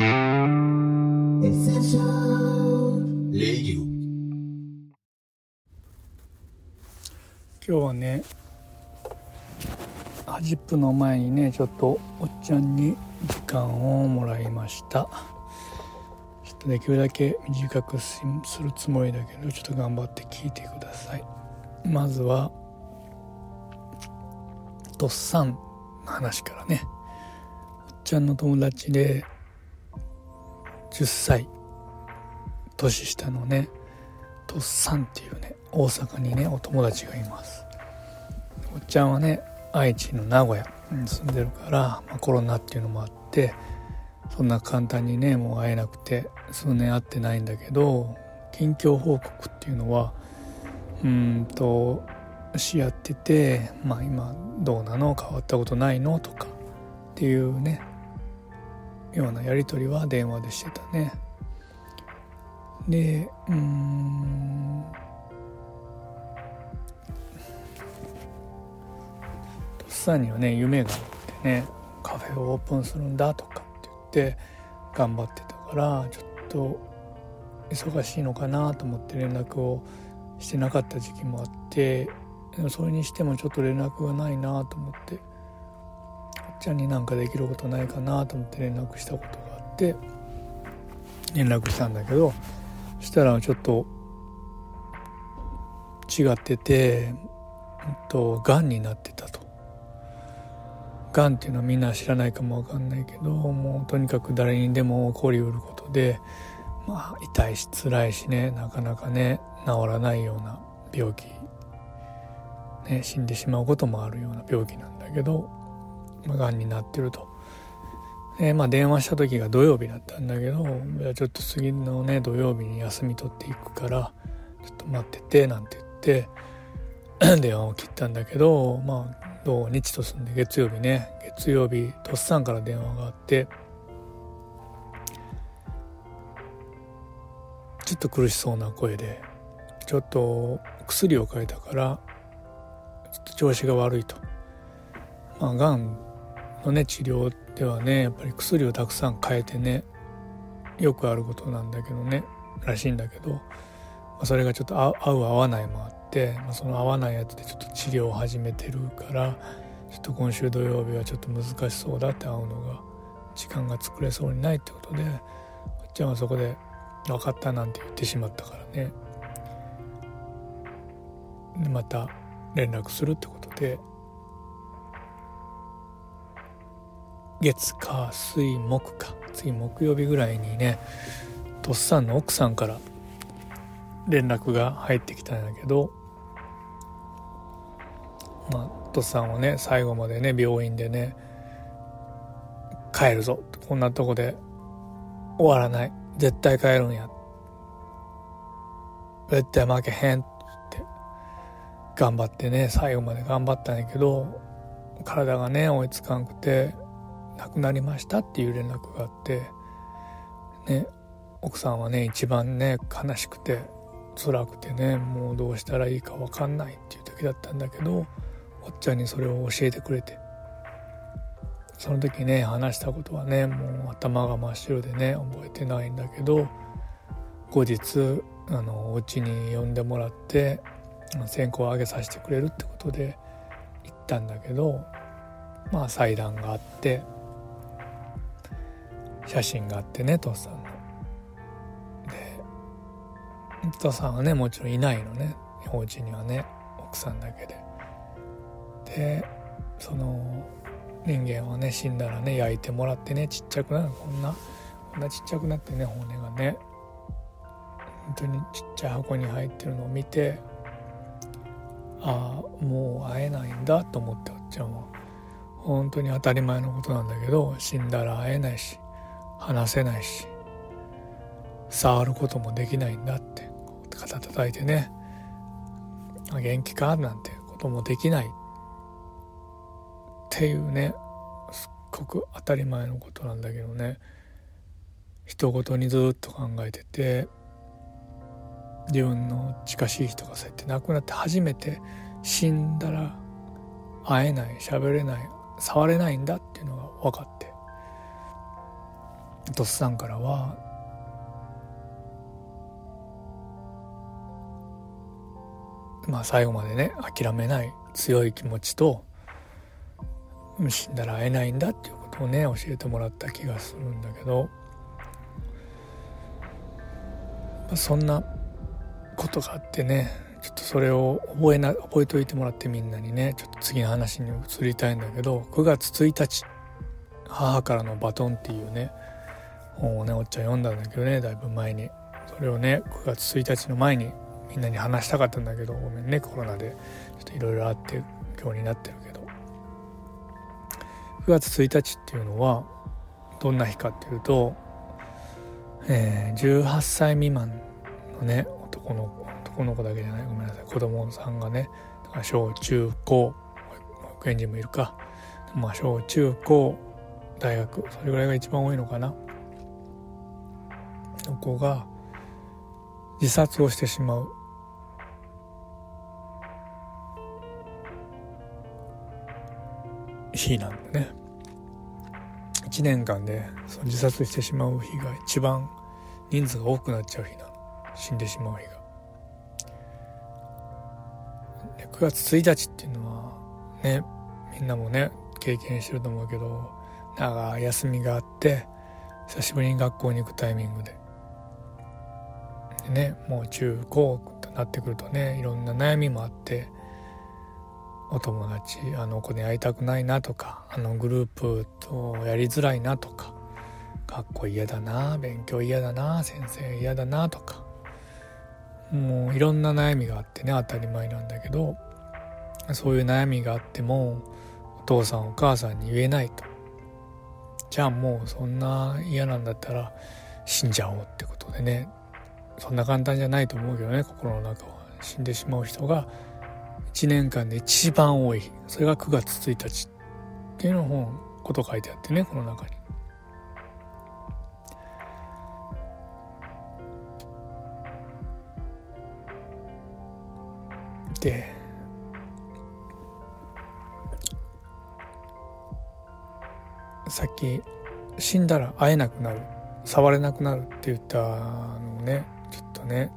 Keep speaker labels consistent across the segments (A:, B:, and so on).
A: 今日はね10分の前にねちょっとおっちゃんに時間をもらいました。ちょっとできるだけ短くするつもりだけどちょっと頑張って聞いてください。まずはとっさんの話からね。おっちゃんの友達で10歳。年下のねとっさんっていうね大阪にねお友達がいます。おっちゃんはね愛知の名古屋に住んでるから、まあ、コロナっていうのもあってそんな簡単にねもう会えなくて数年会ってないんだけど近況報告っていうのはうんとし合っててまあ今どうなの？変わったことないの？とかっていうねようなやり取りは電話でしてたね。でうん。とっさにはね夢があってねカフェをオープンするんだとかって言って頑張ってたからちょっと忙しいのかなと思って連絡をしてなかった時期もあってそれにしてもちょっと連絡がないなと思ってちゃんになんかできることないかなと思って連絡したことがあって連絡したんだけどそしたらちょっと違っててとがんになってたと。がんっていうのはみんな知らないかもわかんないけどもうとにかく誰にでも起こりうることでまあ痛いし辛いしねなかなかね治らないような病気、ね、死んでしまうこともあるような病気なんだけど、まあ、がんになってると。でまあ、電話した時が土曜日だったんだけど「いやちょっと次のね土曜日に休み取っていくからちょっと待ってて」なんて言って 電話を切ったんだけどまあ土日と住んで月曜日ね月曜日とっさんから電話があってちょっと苦しそうな声でちょっと薬を変えたからちょっと調子が悪いとまあがんのね治療ではねやっぱり薬をたくさん変えてねよくあることなんだけどねらしいんだけど、まあ、それがちょっと合う合わないもあって、まあ、その合わないやつでちょっと治療を始めてるからちょっと今週土曜日はちょっと難しそうだって会うのが時間が作れそうにないってことでおっちはそこで「分かった」なんて言ってしまったからね。でまた連絡するってことで月火水木か。次木曜日ぐらいにねとっさんの奥さんから連絡が入ってきたんやけどまあとっさんはね最後までね病院でね帰るぞ。こんなとこで終わらない。絶対帰るんや。絶対負けへんって。頑張ってね最後まで頑張ったんやけど体がね追いつかんくて亡くなりましたっていう連絡があってね奥さんはね一番ね悲しくて辛くてねもうどうしたらいいか分かんないっていう時だったんだけどおっちゃんにそれを教えてくれて。その時ね話したことはねもう頭が真っ白でね覚えてないんだけど後日あのお家に呼んでもらって線香をあげさせてくれるってことで行ったんだけどまあ祭壇があって写真があってね父さんの。で父さんはねもちろんいないのね。お家にはね奥さんだけで。でその人間はね死んだらね焼いてもらってねちっちゃくなる。こんなこんなちっちゃくなってね骨がね。本当にちっちゃい箱に入ってるのを見てああもう会えないんだと思っておっちゃんは。本当に当たり前のことなんだけど死んだら会えないし。話せないし触ることもできないんだって肩叩いてね「元気か?」なんてこともできないっていうね。すっごく当たり前のことなんだけどね。人ごとにずっと考えてて自分の近しい人がそうやって亡くなって初めて死んだら会えない喋れない触れないんだっていうのが分かって。とっさんからはまあ最後までね諦めない強い気持ちと死んだら会えないんだっていうことをね教えてもらった気がするんだけどそんなことがあってねちょっとそれを覚えな覚えといてもらってみんなにねちょっと次の話に移りたいんだけど9月1日「母からのバトン」っていうね本をねおっちゃん読んだんだけどねだいぶ前に。それをね9月1日の前にみんなに話したかったんだけどごめんねコロナで。ちょっといろいろあって今日になってるけど。9月1日っていうのはどんな日かっていうと、えー、18歳未満のね男の子男の子だけじゃない。ごめんなさい。子供さんがね小中高保育園児もいるか。まあ小中高大学それぐらいが一番多いのかな。の子が自殺をしてしまう。日なんでね。1年間でその自殺してしまう日が一番人数が多くなっちゃう日なの。死んでしまう日が。9月1日っていうのはねみんなもね経験してると思うけど長い休みがあって久しぶりに学校に行くタイミングで。ねもう中高となってくるとねいろんな悩みもあってお友達あの子に会いたくないなとかあのグループとやりづらいなとか学校嫌だな勉強嫌だな先生嫌だなとかもういろんな悩みがあってね当たり前なんだけどそういう悩みがあってもお父さんお母さんに言えないと。じゃあもうそんな嫌なんだったら死んじゃおうってことでねそんな簡単じゃないと思うけどね心の中は死んでしまう人が1年間で一番多いそれが9月1日っていうの本こと書いてあってねこの中に。でさっき死んだら会えなくなる触れなくなるって言ったのねね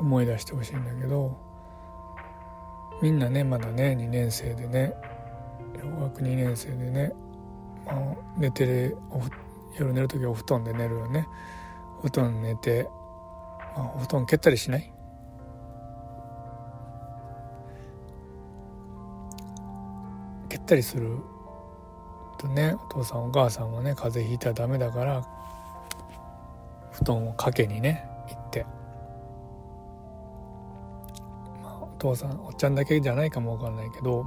A: 思い出してほしいんだけどみんなねまだね2年生でね小学2年生でね、まあ、寝てる夜寝る時お布団で寝るよね。お布団寝て、まあ、お布団蹴ったりしない？蹴ったりするとねお父さんお母さんはね風邪ひいたらダメだから布団をかけにね行って、まあ、お父さんおっちゃんだけじゃないかもわかんないけど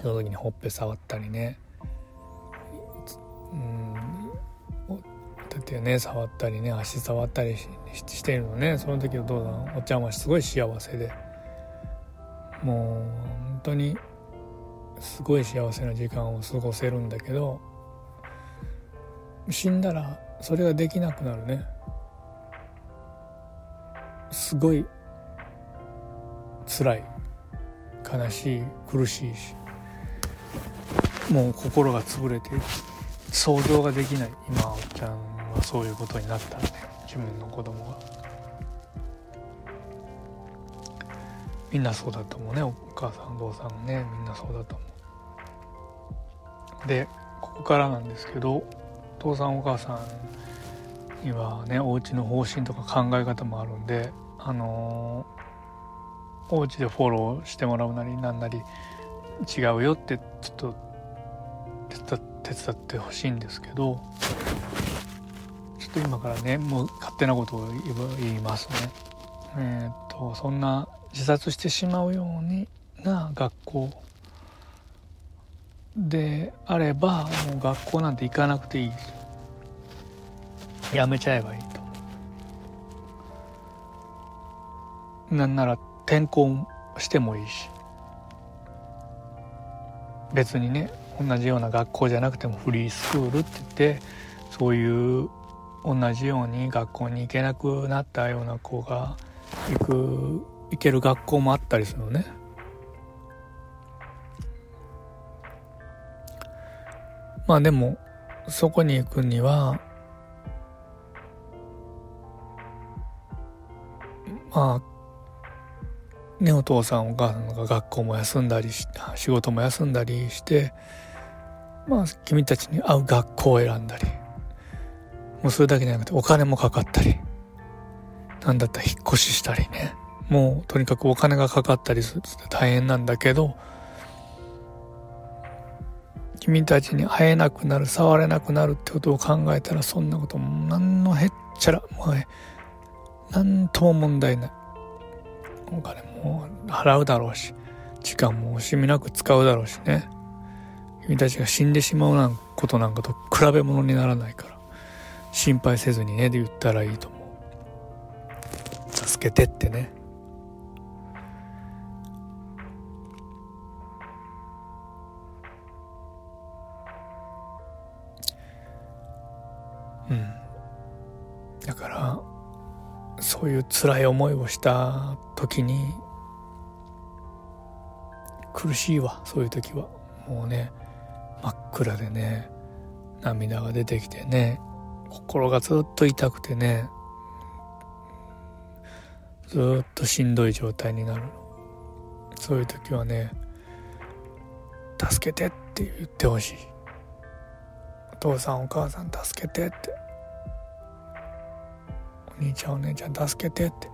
A: その時にほっぺ触ったりね。うん。だってね触ったりね足触ったりしてるのね。その時お父さんおっちゃんはすごい幸せで。もう本当にすごい幸せな時間を過ごせるんだけど死んだらそれができなくなるね。すごい辛い悲しい苦しいしもう心が潰れて想像ができない今おっちゃんはそういうことになったらね。自分の子供が。みんなそうだと思うね。お母さんお父さんねみんなそうだと思う。でここからなんですけど父さんお母さんにはねお家の方針とか考え方もあるんであのー、お家でフォローしてもらうなりなんなり違うよってちょっと手伝ってほしいんですけどちょっと今からねもう勝手なことを言いますね。えー、っとそんな自殺してしまうようにな学校であればもう学校なんて行かなくていい。やめちゃえばいいと。なんなら転校してもいいし。別にね同じような学校じゃなくてもフリースクールって言ってそういう同じように学校に行けなくなったような子が行く行ける学校もあったりするのね。まあでもそこに行くにはまあねお父さんお母さんが学校も休んだりし仕事も休んだりしてまあ君たちに合う学校を選んだりもうそれだけじゃなくてお金もかかったりなんだったら引っ越ししたりね。もうとにかくお金がかかったりするって大変なんだけど君たちに会えなくなる触れなくなるってことを考えたらそんなことも何のへっちゃらもう何とも問題ない。お金も払うだろうし時間も惜しみなく使うだろうしね。君たちが死んでしまうなんことなんかと比べ物にならないから心配せずにねで言ったらいいと思う。助けてってね。だからそういう辛い思いをした時に苦しいわそういう時は。もうね真っ暗でね涙が出てきてね心がずっと痛くてねずっとしんどい状態になるそういう時はね助けてって言ってほしい。お父さんお母さん助けてって。お兄ちゃんお姉ちゃん助けてって。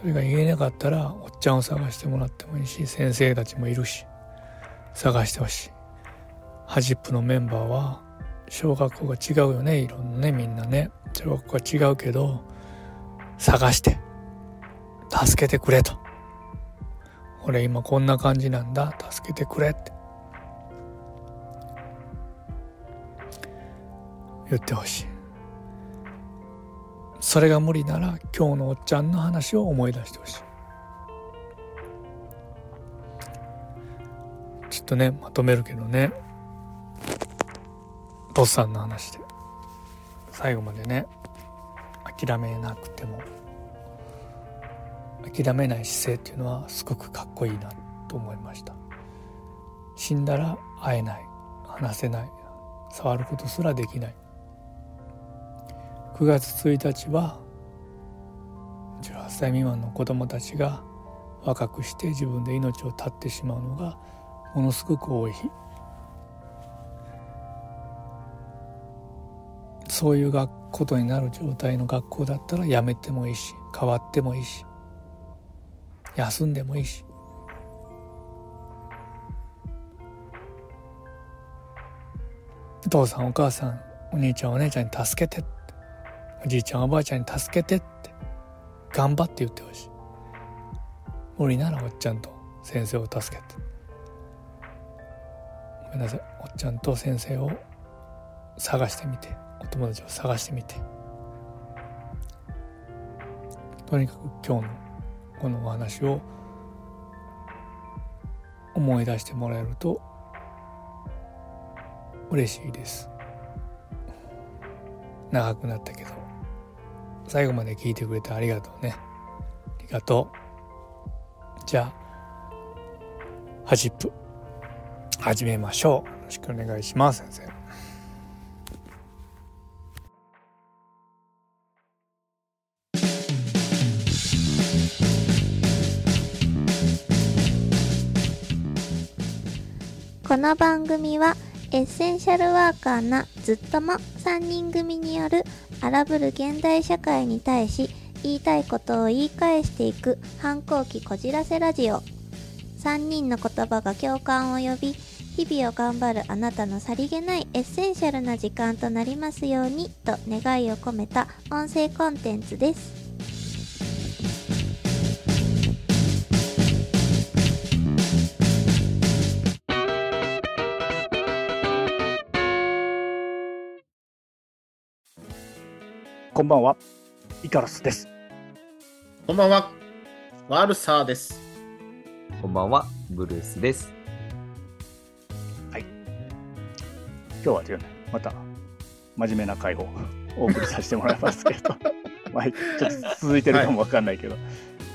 A: それが言えなかったらおっちゃんを探してもらってもいいし先生たちもいるし探してほしい。ハジップのメンバーは小学校が違うよねいろんなねみんなね。小学校が違うけど探して助けてくれと。俺今こんな感じなんだ助けてくれって。言ってほしい。それが無理なら今日のおっちゃんの話を思い出してほしい。ちょっとねまとめるけどね。ボッさんの話で。最後までね諦めなくても諦めない姿勢っていうのはすごくかっこいいなと思いました。死んだら会えない。話せない。触ることすらできない。9月1日は18歳未満の子どもたちが若くして自分で命を絶ってしまうのがものすごく多い。日そういう学ことになる状態の学校だったらやめてもいいし変わってもいいし休んでもいいし。お父さんお母さんお兄ちゃんお姉ちゃんに助けておじいちゃんおばあちゃんに助けてって頑張って言ってほしい。無理ならおっちゃんと先生を助けて。ごめんなさい。おっちゃんと先生を探してみて。お友達を探してみて。とにかく今日のこのお話を思い出してもらえると嬉しいです。長くなったけど。最後まで聞いてくれてありがとうね。ありがとう。じゃあハジップ始めましょう。よろしくお願いします先生。
B: この番組はエッセンシャルワーカーなずっとも3人組による荒ぶる現代社会に対し言いたいことを言い返していく反抗期こじらせラジオ。3人の言葉が共感を呼び日々を頑張るあなたのさりげないエッセンシャルな時間となりますようにと願いを込めた音声コンテンツです。
C: こんばんは、イカロスです。
D: こんばんは。ワルサーです。
E: こんばんは、ブルースです。
C: 今日はですね、また真面目な回をお送りさせてもらいますけど、ま あ、ちょっと続いてるかもわかんないけど、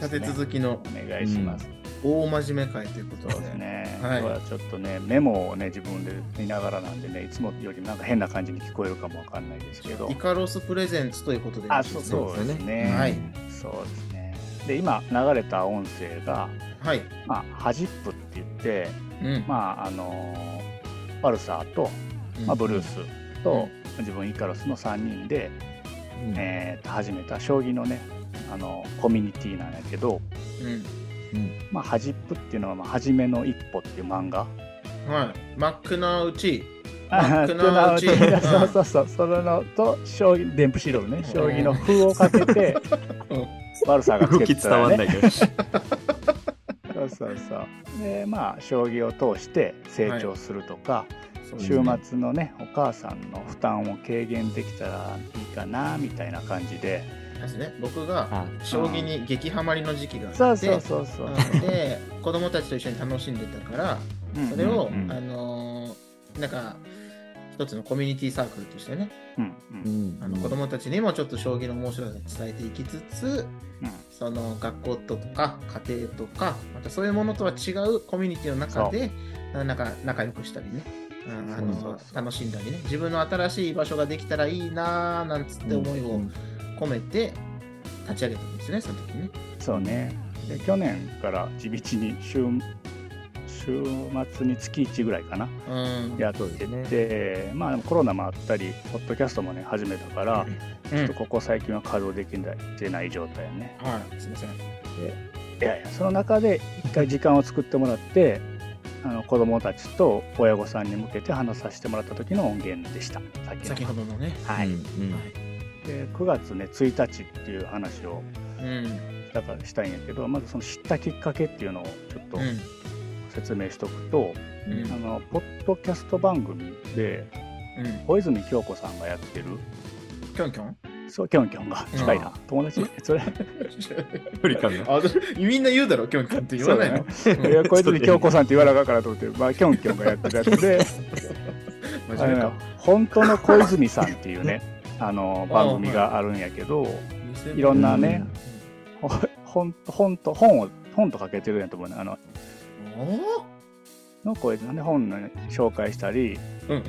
D: 立て続きの
C: お願いします。
D: 大真面目会ということで。
C: すね、
D: はい。
C: はちょっとねメモをね自分で見ながらなんでねいつもよりなんか変な感じに聞こえるかもわかんないですけど。
D: イカロスプレゼンツということで。よろ
C: あそう。
D: ですね。
C: そうですね。
D: はい。
C: そうですね。で今流れた音声が
D: はい。
C: まあハジップって言って
D: うん。
C: まああのパルサーと、まあ、ブルースと、自分イカロスの3人で、
E: うん。
C: えーと始めた将棋のねあのコミュニティなんやけど、
D: うん。
E: うん。
C: まあ、ハジップっていうのは、まあ、初めの一歩っていう漫画。
D: はい。マックのうち。
C: あ
D: マックのうちうん。
C: そうそうそう。それのと将棋デンプシロールね将棋の風をかけて
D: うん。
C: バルサーがつ
E: 動
C: け
E: き伝わんないけど。
C: そうそうそう。でまあ将棋を通して成長するとか、
D: そうですね。
C: 週末のねお母さんの負担を軽減できたらいいかなみたいな感じで
D: ですね。僕が
E: あ
D: 将棋に激ハマりの時期があって。
C: そうそうそうそう、
D: うん。で子供たちと一緒に楽しんでたから
C: うん。
D: それを、あのーなんか一つのコミュニティサークルとしてね
C: うん
E: う
C: うん
E: ん。
D: あの子供たちにもちょっと将棋の面白さを伝えていきつつ
C: うん。
D: その学校とか家庭とかまたそういうものとは違うコミュニティの中でなんか仲良くしたりね。楽しんだりね。自分の新しい場所ができたらいいなーなんつって思いを込めて立ち上げたんですねその時にね。
C: そうね。で去年から地道に週週末に月1ぐらいかな。
D: うん。
C: やってて、まあでもコロナもあったりポッドキャストもね始めたから、
D: うん。
C: ちょっとここ最近は稼働できないてない状態ね。
D: はい、すみません。
C: いやいやその中で一回時間を作ってもらってあの子供たちと親御さんに向けて話させてもらった時の音源でした。
D: 先ほど。のね。
C: はい、
E: うんうん
C: で9月ね1日っていう話を
D: うん。
C: だからしたいんやけどまずその知ったきっかけっていうのをちょっと
D: うん。
C: 説明しとくと、
D: うん
C: あのポッドキャスト番組で
D: うん。
C: 小泉京子さんがやってる
D: キョンキョン？
C: そうキョンキョンが近いな、友達それ
E: 距離感が。
D: あみんな言うだろ、キョンキョンって言わないの？
C: いや小泉京子さんって言わなあかんからと思って、まあ、キョンキョンがやってるやつで。本当の小泉さんっていうねあの番組があるんやけど、いろんなね、ほ本と本と本を本とかけてるんやと思うねあの
D: お
C: の声でね本のね紹介したり
D: ーうん。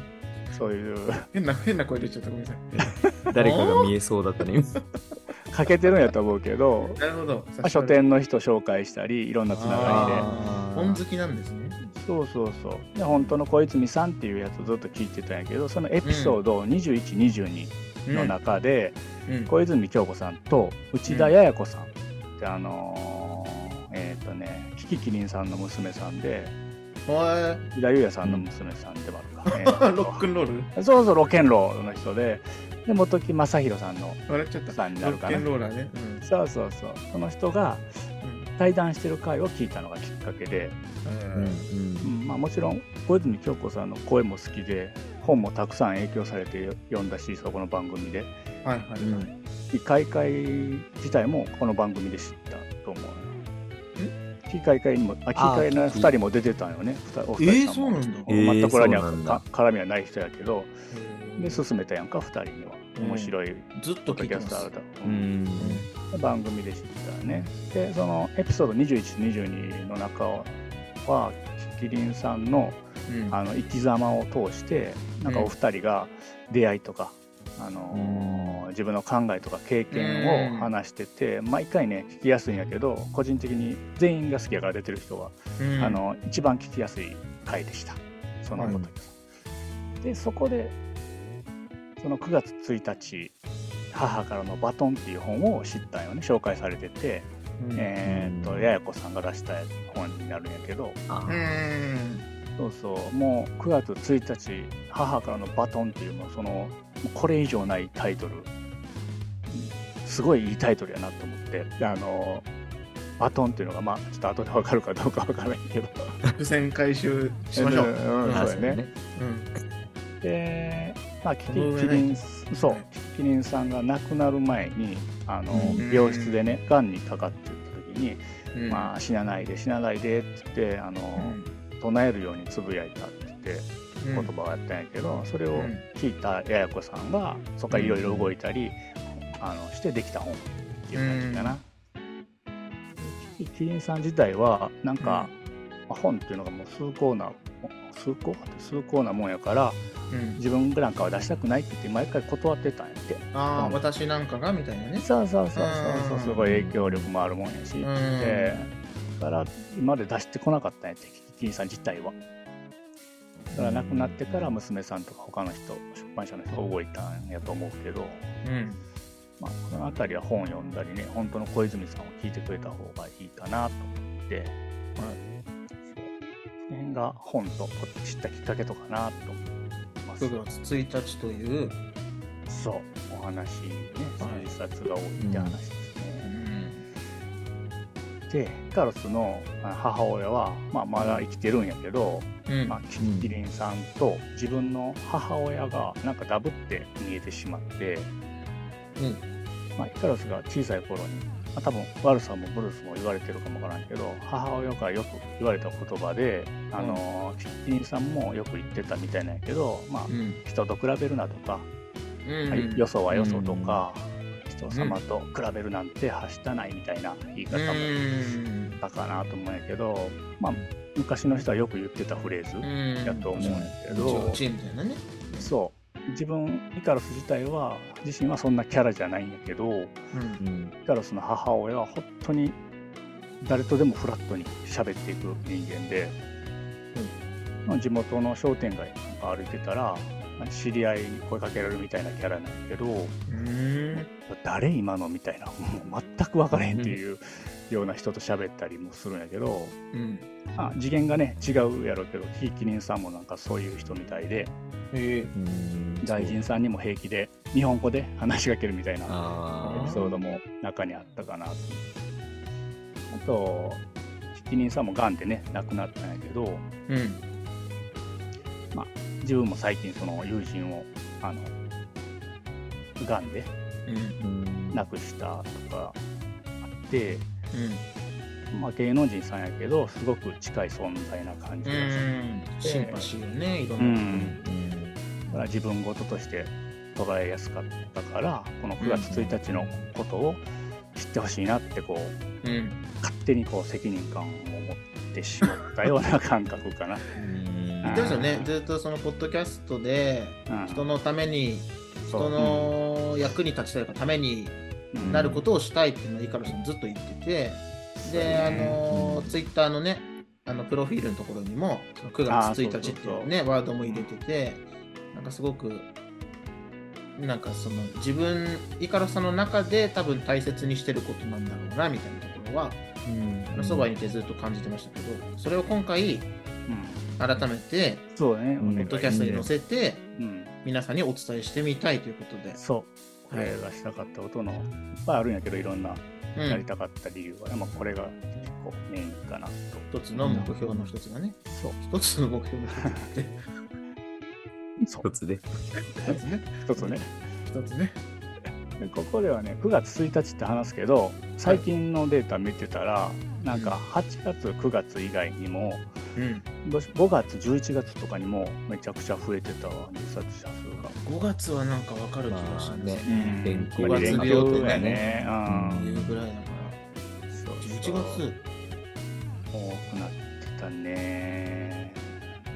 C: そういう
D: 変な、変な声出ちゃった。ごめんなさい。
E: 誰かが見えそうだったね。
C: かけてるんやと思うけど、
D: なるほど。
C: まあ、書店の人紹介したりいろんなつながりで
D: あ本好きなんですね。
C: そうそうそうで本当の小泉さんっていうやつをずっと聞いてたんやけどそのエピソード2122の中で、
D: うん。
C: 小泉京子さんと内田彩子さん。ってあのーえっ、とねキキキリンさんの娘さんで
D: おい。
C: 内田裕也さんの娘さんでもあるからね。
D: ロックンロール？
C: そうそうロケンロールの人でで本木正宏さんの
D: 笑っちゃった。
C: さんになるかな。
D: ンローラーね。
C: そうそうそう。その人が
D: うん。
C: 対談してる回を聞いたのがきっかけで、
D: うん。
C: うん。まあ、もちろん小泉京子さんの声も好きで本もたくさん影響されて読んだしそこの番組で。
D: はいはい
E: うん。
D: はい。
C: 開会自体もこの番組で知ったと思う。機械会にもあ機械の
E: あー
C: 2人も出てたんよねお二人さんも、
D: えーそうなんだ。
E: えー
C: 全くこれには絡みはない人やけど。で
D: ず
C: 勧めたやんか2人には。面白い
D: っと聞いてます。
E: うん。
C: 番組で知ったね。でそのエピソード2122の中はキリンさんの
D: うん。
C: あの生き様を通してなんかお二人が出会いとか、あのー自分の考えとか経験を話してて、毎回ね聞きやすいんやけど個人的に全員が好きやから出てる人は、
D: うん。
C: あの一番聞きやすい回でした。そのことでそこでその9月1日「母からのバトン」っていう本を知ったんよね紹介されてて、
D: うん。
C: えーっとややこさんが出した本になるんやけど。
E: あ
D: うん
C: そうそう。もう9月1日「母からのバトン」っていうもうそのこれ以上ないタイトル。うんすごいいいタイトルやなと思ってであのバトンっていうのがまあちょっと後で分かるかどうか分からないけど。
D: 伏線回収しましょう。
C: うんうん
E: あ
C: そうやね。
D: うん。
C: で、まあ、キキ
D: この上ない。
C: キリンそう。キリンさんが亡くなる前にあの、
E: うん。
C: 病室でねがんにかかってた時に、
D: うん。
C: まあ、死なないで死なないでって言ってあの、唱えるようにつぶやいたって言って
D: うん。
C: 言葉があったんやけど、それを
D: うん。
C: 聞いたややこさんがそこからいろいろ動いたり、あのしてできた本っていう感じかな。キキリンさん自体はなんか、まあ本っていうのがもう崇高な崇高崇高なもんやから
D: うん、
C: 自分なんかは出したくないって言って毎回断ってたんやって。
D: ああ、
C: うん。
D: 私なんかがみたいなね。
C: そうそうそうそうそう。
D: うん。
C: すごい影響力もあるもんやし、
D: うん。
C: でだから今まで出してこなかったんやってキリンさん自体はだから亡くなってから娘さんとか他の人出版社の人が動いたんやと思うけど、
D: うん。
C: まあ、この辺りは本読んだりね本当の小泉さんを聞いてくれた方がいいかなと思って、そうその辺が本と知ったきっかけとかなと思います
D: 9月1日という、
C: そうお話ね
D: はい
C: 一冊が多いって話です。でカロスのあ母親は、まあ、まだ生きてるんやけど、
D: うん。
C: まあ、キリンさんと自分の母親がなんかダブって見えてしまって、
D: うん
C: まあ、イカロスが小さい頃に、まあ、多分悪さもブルースも言われてるかもわからんけど母親からよく言われた言葉で、あのキリンさんもよく言ってたみたいなんやけど、まあ
D: う、ん。
C: 人と比べるなとか、
D: うん。
C: はいよそはよそとか、人様と比べるなんてはしたないみたいな言い方
D: う
C: も
D: ん。
C: だかなと思うんやけど、まあ、昔の人はよく言ってたフレーズ、
D: うん。
C: やと思うんやけど。そう自分イカロス自体は自身はそんなキャラじゃないんやけど
D: うん。
E: うん
C: イカロスの母親は本当に誰とでもフラットに喋っていく人間で、まあ地元の商店街なんか歩いてたらまあ知り合いに声かけられるみたいなキャラなんやけど
D: うん。
C: 誰今のみたいなもう全く分からへんっていうような人と喋ったりもするんやけど、
D: うん。
C: あ次元がね違うやろうけどひいきりんさんもなんかそういう人みたいで
D: え
E: うん
C: 外人さんにも平気で日本語で話しかけるみたいな
E: あ
C: エピソードも中にあったかなと。あと、ひきりんさんもがんでね、亡くなったんやけど、
D: え。うん。
C: 自分も最近その友人を、あの、がんで亡くしたとかあって、
D: うん。
C: まあ芸能人さんやけど、すごく近い存在な感じ
D: う
C: がし
D: ん。シンパシーをね、いろ
C: うん
D: な。
E: うん
C: だから自分事として捉えやすかったから、この9月1日のことを知ってほしいなってこう、
D: うん。
C: 勝手にこう責任感を持ってしまったような感覚かな。
D: 言ってますよね。ずっとそのポッドキャストで、
C: うん。
D: 人のために、人の役に立ちたいがために
C: うん。
D: なることをしたいっていうのをイカロスさんずっと言ってて、で、あの、ツイッターのね、あのプロフィールのところにも、その9月1日っていうね、ワードも入れてて、なんかすごく、なんかその自分、イカロスさんの中で多分大切にしてることなんだろうな、みたいなところは、あのそばにいてずっと感じてましたけど、それを今回、
C: うん
D: 改めて、
C: そうね、
E: うん
D: ポッドキャストに載せて、
C: うん、
D: 皆さんにお伝えしてみたいということで。
C: そう、これがしたかったことのいっぱいあるんやけど、いろんな
D: うん。
C: やりたかった理由は、まあ、これが結構メインかなと。
D: 一つの目標の一つがね。
C: そう、
D: 一つの目標の一つって。
E: 一つで。
D: 一つね。
C: 一つね。
D: 一つね。
C: でここではね、9月1日って話すけど、最近のデータ見てたら、なんか8月、9月以外にも、
D: うん。
C: 5月、11月とかにもめちゃくちゃ増えてたわ、自殺者数が。
D: 5月はなんかわかる気がします
E: まあ
C: うん
E: 連休
C: やっぱり連
D: 五月病って
C: 休や
D: ね
C: ね。うん
D: いうぐらいだから。
C: そう
D: 11
C: そう
D: 月？
C: 多くなってたね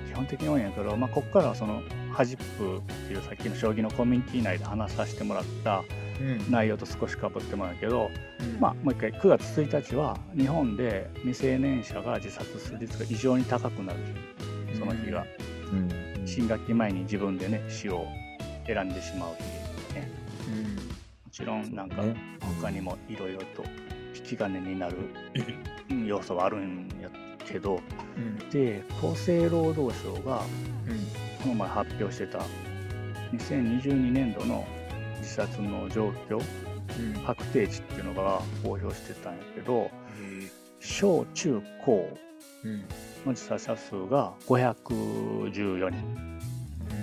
C: 基本的に多いんやけど、まあ、ここからはそのハジップっていうさっきの将棋のコミュニティ内で話させてもらった
D: うん。
C: 内容と少しかぶってもらうけど、
D: うん
C: まあ、もう一回9月1日は日本で未成年者が自殺する率が異常に高くなる日その日が、
E: うん
C: 新学期前に自分でね死を選んでしまう日ね
D: うん。
C: もちろんなんか
E: ね
C: 他にもいろいろと引き金になるうん要素はあるんやけど
D: うん。
C: で厚生労働省が
D: うん。
C: この前発表してた。2022年度の自殺の状況
D: うん。
C: 確定値っていうのが公表してたんやけど小中高
D: うん。
C: の自殺者数が514人。
D: う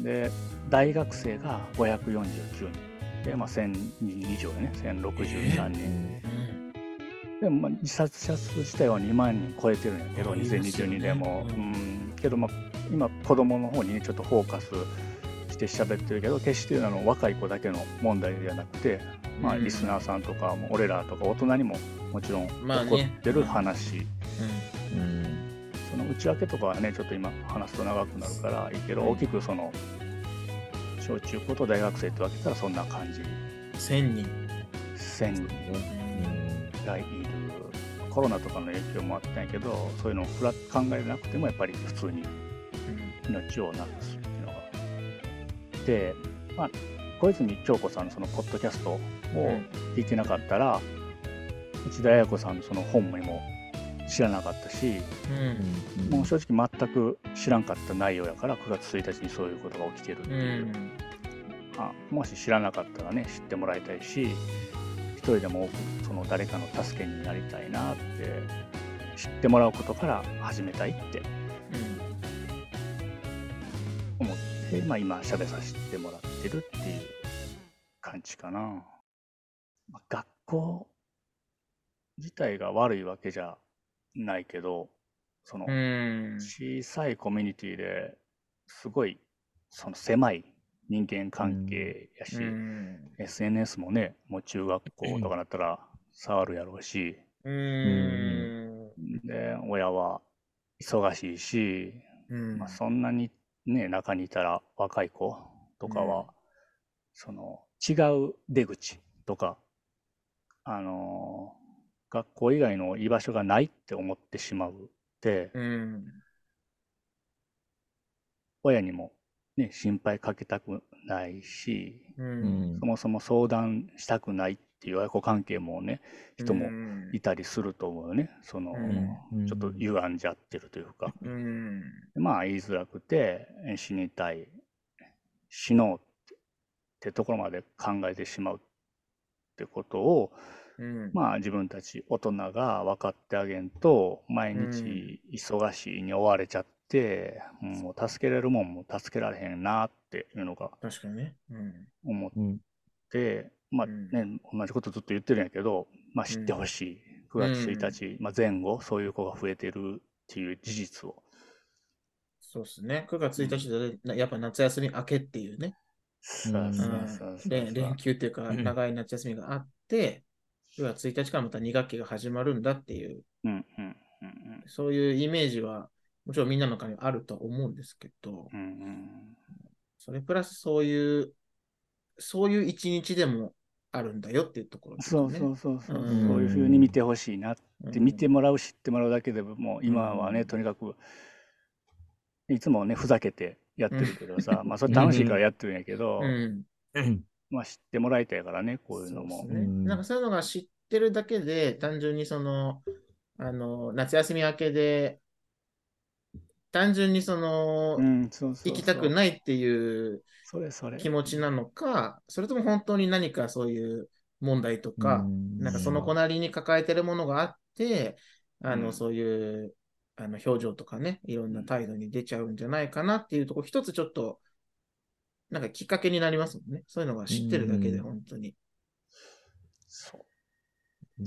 D: ん。
C: で大学生が549人。で、まあ、1000人以上でね。1063人、でもまあ自殺者数自体は2万人超えてるんやけど、
D: あいますよね。
C: 2022年も、
D: う
C: うん。ん、けど、まあ、今子供の方にねちょっとフォーカスしして喋ってるけど決してあの若い子だけの問題ではなくて、まあ、
D: うん
C: リスナーさんとかも俺らとか大人にももちろん起こってる話、
E: うん。
C: その内訳とかはねちょっと今話すと長くなるからいいけど、
D: うん。
C: 大きくその小中高と大学生って分けたらそんな感じ。
D: 1000人。
C: 1000人。がいるコロナとかの影響もあったんやけどそういうのをふら考えなくてもやっぱり普通に命をなくすっていうのがで、まあ、小泉京子さんのそのポッドキャストを聞いてなかったら、内田彩子さんのその本にも知らなかったし、
D: うん。
C: もう正直全く知らんかった内容やから9月1日にそういうことが起きてるって
D: う
C: いう、
D: ん。
C: あもし知らなかったらね知ってもらいたいし一人でも多くその誰かの助けになりたいなって知ってもらうことから始めたいって思って、まあ、今喋させてもらってるっていう感じかな。まあ、学校自体が悪いわけじゃないけどその
D: うん。
C: 小さいコミュニティですごいその狭い人間関係やし、
D: うん。
C: SNS もねもう中学校とかだったら触るやろうし、
D: うん。
C: で親は忙しいし、
D: うん
C: まあ、そんなにね中にいたら若い子とかは、
D: うん
C: その違う出口とかあのー学校以外の居場所がないって思ってしまうって、
D: うん。
C: 親にもね心配かけたくないし、
D: う。
E: うんん
C: そもそも相談したくないっていう親子関係もね人も
D: うん
C: いたりすると思うよねその、
E: うん
C: ちょっと歪んじゃってるというか。
D: うん。
C: まあ言いづらくてえ死にたい死のうってってところまで考えてしまうってことを
D: うん。
C: まあ自分たち大人が分かってあげんと毎日忙しいに追われちゃって、もう助けれるもんも助けられへんなっていうのが
D: 確かにね。うん。
C: 思っ
E: うん。
C: てまあ
D: うん。
C: ね同じことずっと言ってるんやけど、まあ、知ってほしい、9月1日、まあ、前後そういう子が増えてるっていう事実を。
D: そうですね。9月1日でなやっぱ夏休み明けっていうね。連連休っていうか、
E: うん。
D: 長い夏休みがあって、9月1日からまた2学期が始まるんだっていう、
C: うんうんうんうん。
D: そういうイメージは、もちろんみんなの中にあるとは思うんですけど、
C: うんうん。
D: それプラスそういう、そういう一日でもあるんだよっていうところです
C: そう。そうそうそう、
D: うん。
C: そういうふうに見てほしいなって、
D: うん。
C: 見てもらう知ってもらうだけでももう今はね、
D: うん
C: とにかくいつもねふざけてやってるけどさ、まあそれ楽しいからやってるんやけど、
D: うん。
C: まあ知ってもらいたいからねこういうのも。
D: ね。
E: うん。
D: なんかそういうのが知ってるだけで、単純にその、あの、夏休み明けで、単純にその、
C: うんそうそうそう。
D: 行きたくないっていう
C: それそれ。
D: 気持ちなのか、それとも本当に何かそういう問題とか、なんかその子なりに抱えてるものがあって、あの、
C: うん。
D: そういう、あの、表情とかね、いろんな態度に出ちゃうんじゃないかなっていうところ、一つちょっと、なんかきっかけになりますもんね。そういうのが知ってるだけで、
E: うん。
D: 本当に。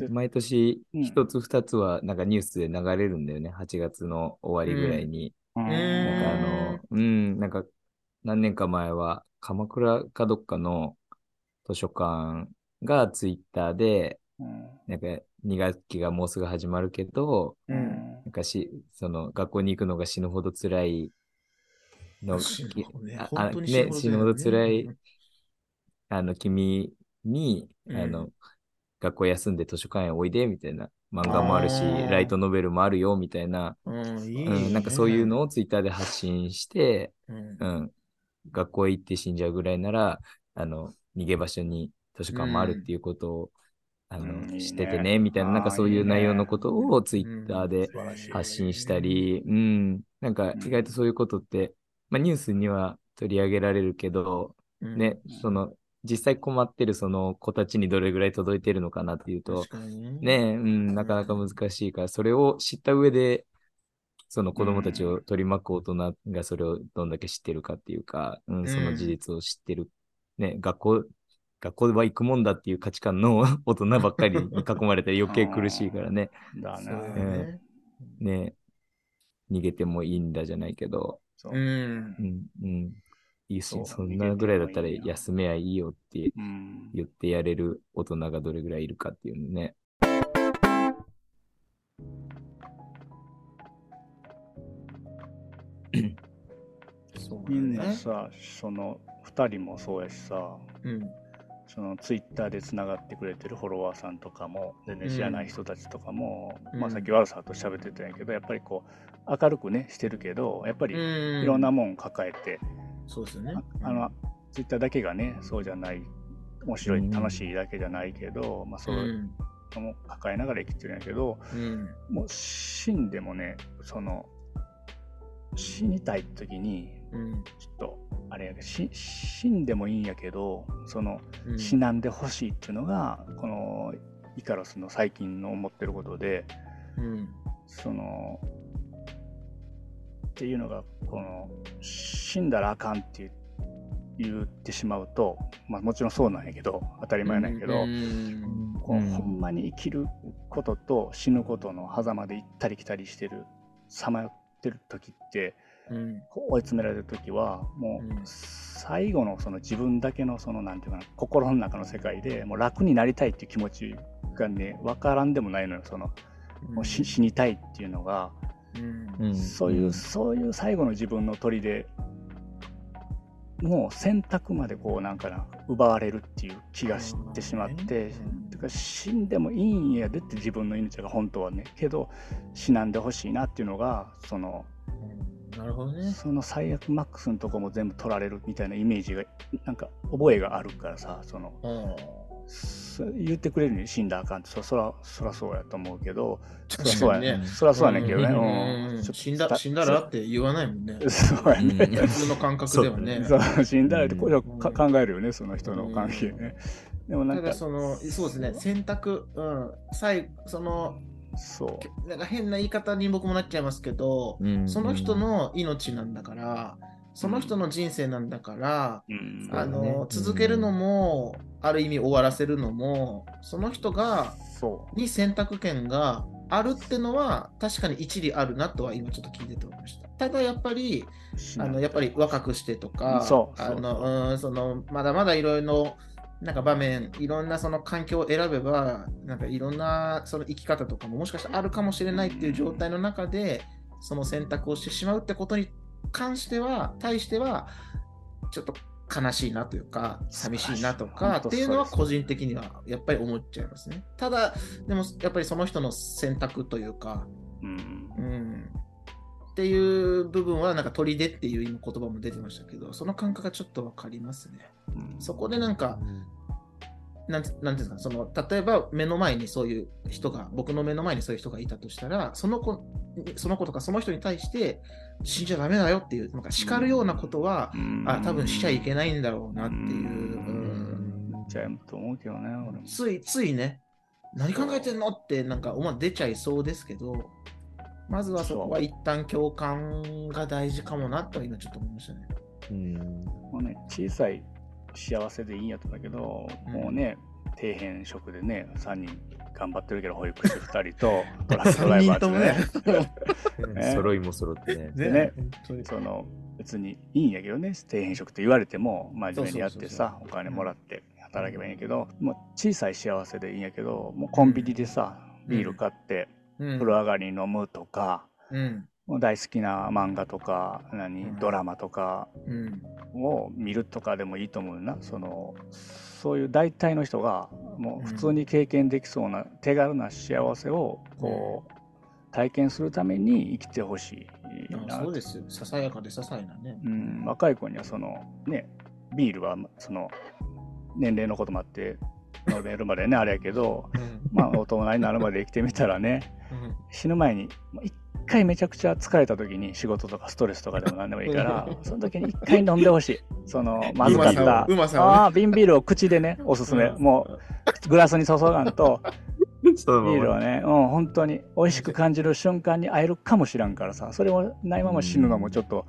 E: 毎年
C: うん。
E: 一つ二つはなんかニュースで流れるんだよね。8月の終わりぐらいに。
C: うん。
D: うん
E: なんかあの、うん、なんか何年か前は鎌倉かどっかの図書館がツイッターで、
C: うん。
E: なんか2学期がもうすぐ始まるけど、
D: うん。
E: なんかし、その学校に行くのが死ぬほど辛いの、
D: ね。
E: あね、死ぬほど辛い
D: うん、
E: あの、君に、
D: うん。
E: あの、学校休んで図書館へおいで、みたいな。漫画もあるしライトノベルもあるよ、みたいな。
D: うん、いい、
E: うん、なんかそういうの
D: を、
E: をツイッターで発信して、
D: うん。
E: うん、学校へ行って死んじゃうぐらいなら、あの、逃げ場所に図書館もあるっていうことを、あの、知っててね、みたいな、なんかそういう内容のことをツイッターで発信したり、うん、なんか意外とそういうことって、まあニュースには取り上げられるけど、
D: うん。
E: ね、その、実際困ってるその子たちにどれぐらい届いてるのかなっていうと
D: ね。
E: ね、うん、なかなか難しいから、それを知った上で、その子供たちを取り巻く大人がそれをどんだけ知ってるかっていうか、うん、その事実を知ってる。ね、学校、学校は行くもんだっていう価値観の 大人ばっかりに囲まれて 余計苦しいからね。
C: だ
D: そうだよ
C: ね。
D: ね。
E: ね、逃げてもいいんだじゃないけど、
C: そう
D: うん
E: う。ん、うん。いいし
C: そう
E: そんなぐらいだったら休めやいいよって
C: うん。
E: 言ってやれる大人がどれぐらいいるかっていうのね。
D: そうだ
C: みんな
D: ね。
C: さ、その2人もそうやしさ、
D: うん。
C: そのツイッターでつながってくれてるフォロワーさんとかも全然知らない人たちとかも、
D: うん
C: まあさっきワルさんと喋ってたんやけどやっぱりこう明るくねしてるけどやっぱり
D: うん
C: いろんなもん抱えて、
D: そうですよね。
C: ああのツイッターだけがねそうじゃない面白い
E: うん
C: 楽しいだけじゃないけど、まあ、そういうのも抱えながら生きてるんやけど、
D: うん。
C: もう死んでもねその死にたい時に
D: うん。
C: ちょっとあれやけどし死んでもいいんやけどその
D: うん。
C: 死なんでほしいっていうのがこのイカロスの最近の思ってることで
D: うん。
C: そのっていうのがこの死んだらあかんって言言ってしまうと、まあ、もちろんそうなんやけど当たり前なんやけど、
D: うん。
C: こうほんまに生きることと死ぬことの狭間で行ったり来たりしてるさまよってる時って
D: うん。
C: 追い詰められる時はもう
D: うん。
C: 最後のその自分だけのそのなんていうかな心の中の世界でもう楽になりたいっていう気持ちがね分からんでもないのよその。もう死死にたいっていうのが、
D: うん。
E: うん。
C: そういう、
E: ん
C: そういう最後の自分の砦。でもう選択までこうなんかな奪われるっていう気がしてしまって、
D: うん
C: てか死んでもいいんやでって自分の命が本当はね。けど死なんでほしいなっていうのがその
D: なるほどね。
C: その最悪マックスのとこも全部取られるみたいなイメージがなんか覚えがあるからさその言ってくれるに死んだらあかん。ってそそらそらそうやと思うけど。そら
D: 確
C: そうや
D: かにね。
C: そらそうやねんけどね、
D: うん。
C: うん。
D: 死んだ、死んだらって言わないもんね。
C: そうやね、
E: うん。
D: 普通の感覚ではね。
C: そう死んだらってこれは考えるよね。その人の関係ね、でもな
D: た
C: んか。
D: だその、そうですね、選択、うん、最その、
C: そう。
D: なんか変な言い方に僕もなっちゃいますけど、
E: うん。
D: その人の命なんだから、その人の人生なんだから、
C: うん。
D: あの
E: ね。
D: 続けるのも、ある意味終わらせるのも、その人が、
C: そう。
D: に選択権があるってのは、確かに一理あるなとは今ちょっと聞いてて思いました。ただやっぱり、あのやっぱり若くしてとか、あのうんそのまだまだいろいろなんか場面、いろんなその環境を選べば、なんかいろんなその生き方とかももしかしたらあるかもしれないっていう状態の中で、その選択をしてしまうってことに関しては、対しては、ちょっと悲しいなというか、寂しいなとかっていうのは個人的にはやっぱり思っちゃいますね。ただ、でもやっぱりその人の選択というか、
C: うん
D: うんっていう部分は、なんか砦っていう今言葉も出てましたけど、その感覚がちょっとわかりますね。
C: うん
D: そこでなんか、なんてなんていうんですか、その例えば目の前にそういう人が、僕の目の前にそういう人がいたとしたら、その子その子とかその人に対して、死んじゃダメだよっていう、なんか叱るようなことは、
C: うん。
D: あ多分しちゃいけないんだろうなっていう。
C: うん。ちゃうと思うけどね俺も。
D: ついついね、何考えてんのってなんか思わ出ちゃいそうですけど、まずはそこは一旦共感が大事かもなと今ちょっと思いましたね。
E: うん。
C: もうね、小さい幸せでいいんやったんだけど、
D: うん。
C: もうね、底辺職でね、3人頑張ってるけど、保育士2人と、トラックドライバーってね、ね。
E: 揃いも揃ってね。
C: でねその別にいいんやけどね、底辺職って言われても、真面目にやってさ、お金もらって働けばいいんやけど、もう小さい幸せでいいんやけど、もうコンビニでさ、ビール買って、
D: うん。
C: 風呂上がりに飲むとか、
D: うん。
C: もう大好きな漫画とか、何、
D: うん。
C: ドラマとか、
D: うん。
C: を見るとかでもいいと思うな。そのそういう大体の人がもう普通に経験できそうな手軽な幸せをこう体験するために生きてほしいな
D: あそうですよ。ささやかで些細なね。
C: うん、若い子にはそのねビールはその年齢のこともあって飲めるまでねあれやけどまあ大人になるまで生きてみたらね死ぬ前にまあ一回めちゃくちゃ疲れた時に仕事とかストレスとかでも何でもいいからその時に一回飲んでほしい。その まずかった。
D: を。うまさをね。
C: ああ瓶ビールを口でねおすすめ。
D: うん。
C: もうグラスに注がんと ビールはね、うん、本当に美味しく感じる瞬間に会えるかもしらんからさ。それもないまま死ぬのもちょっと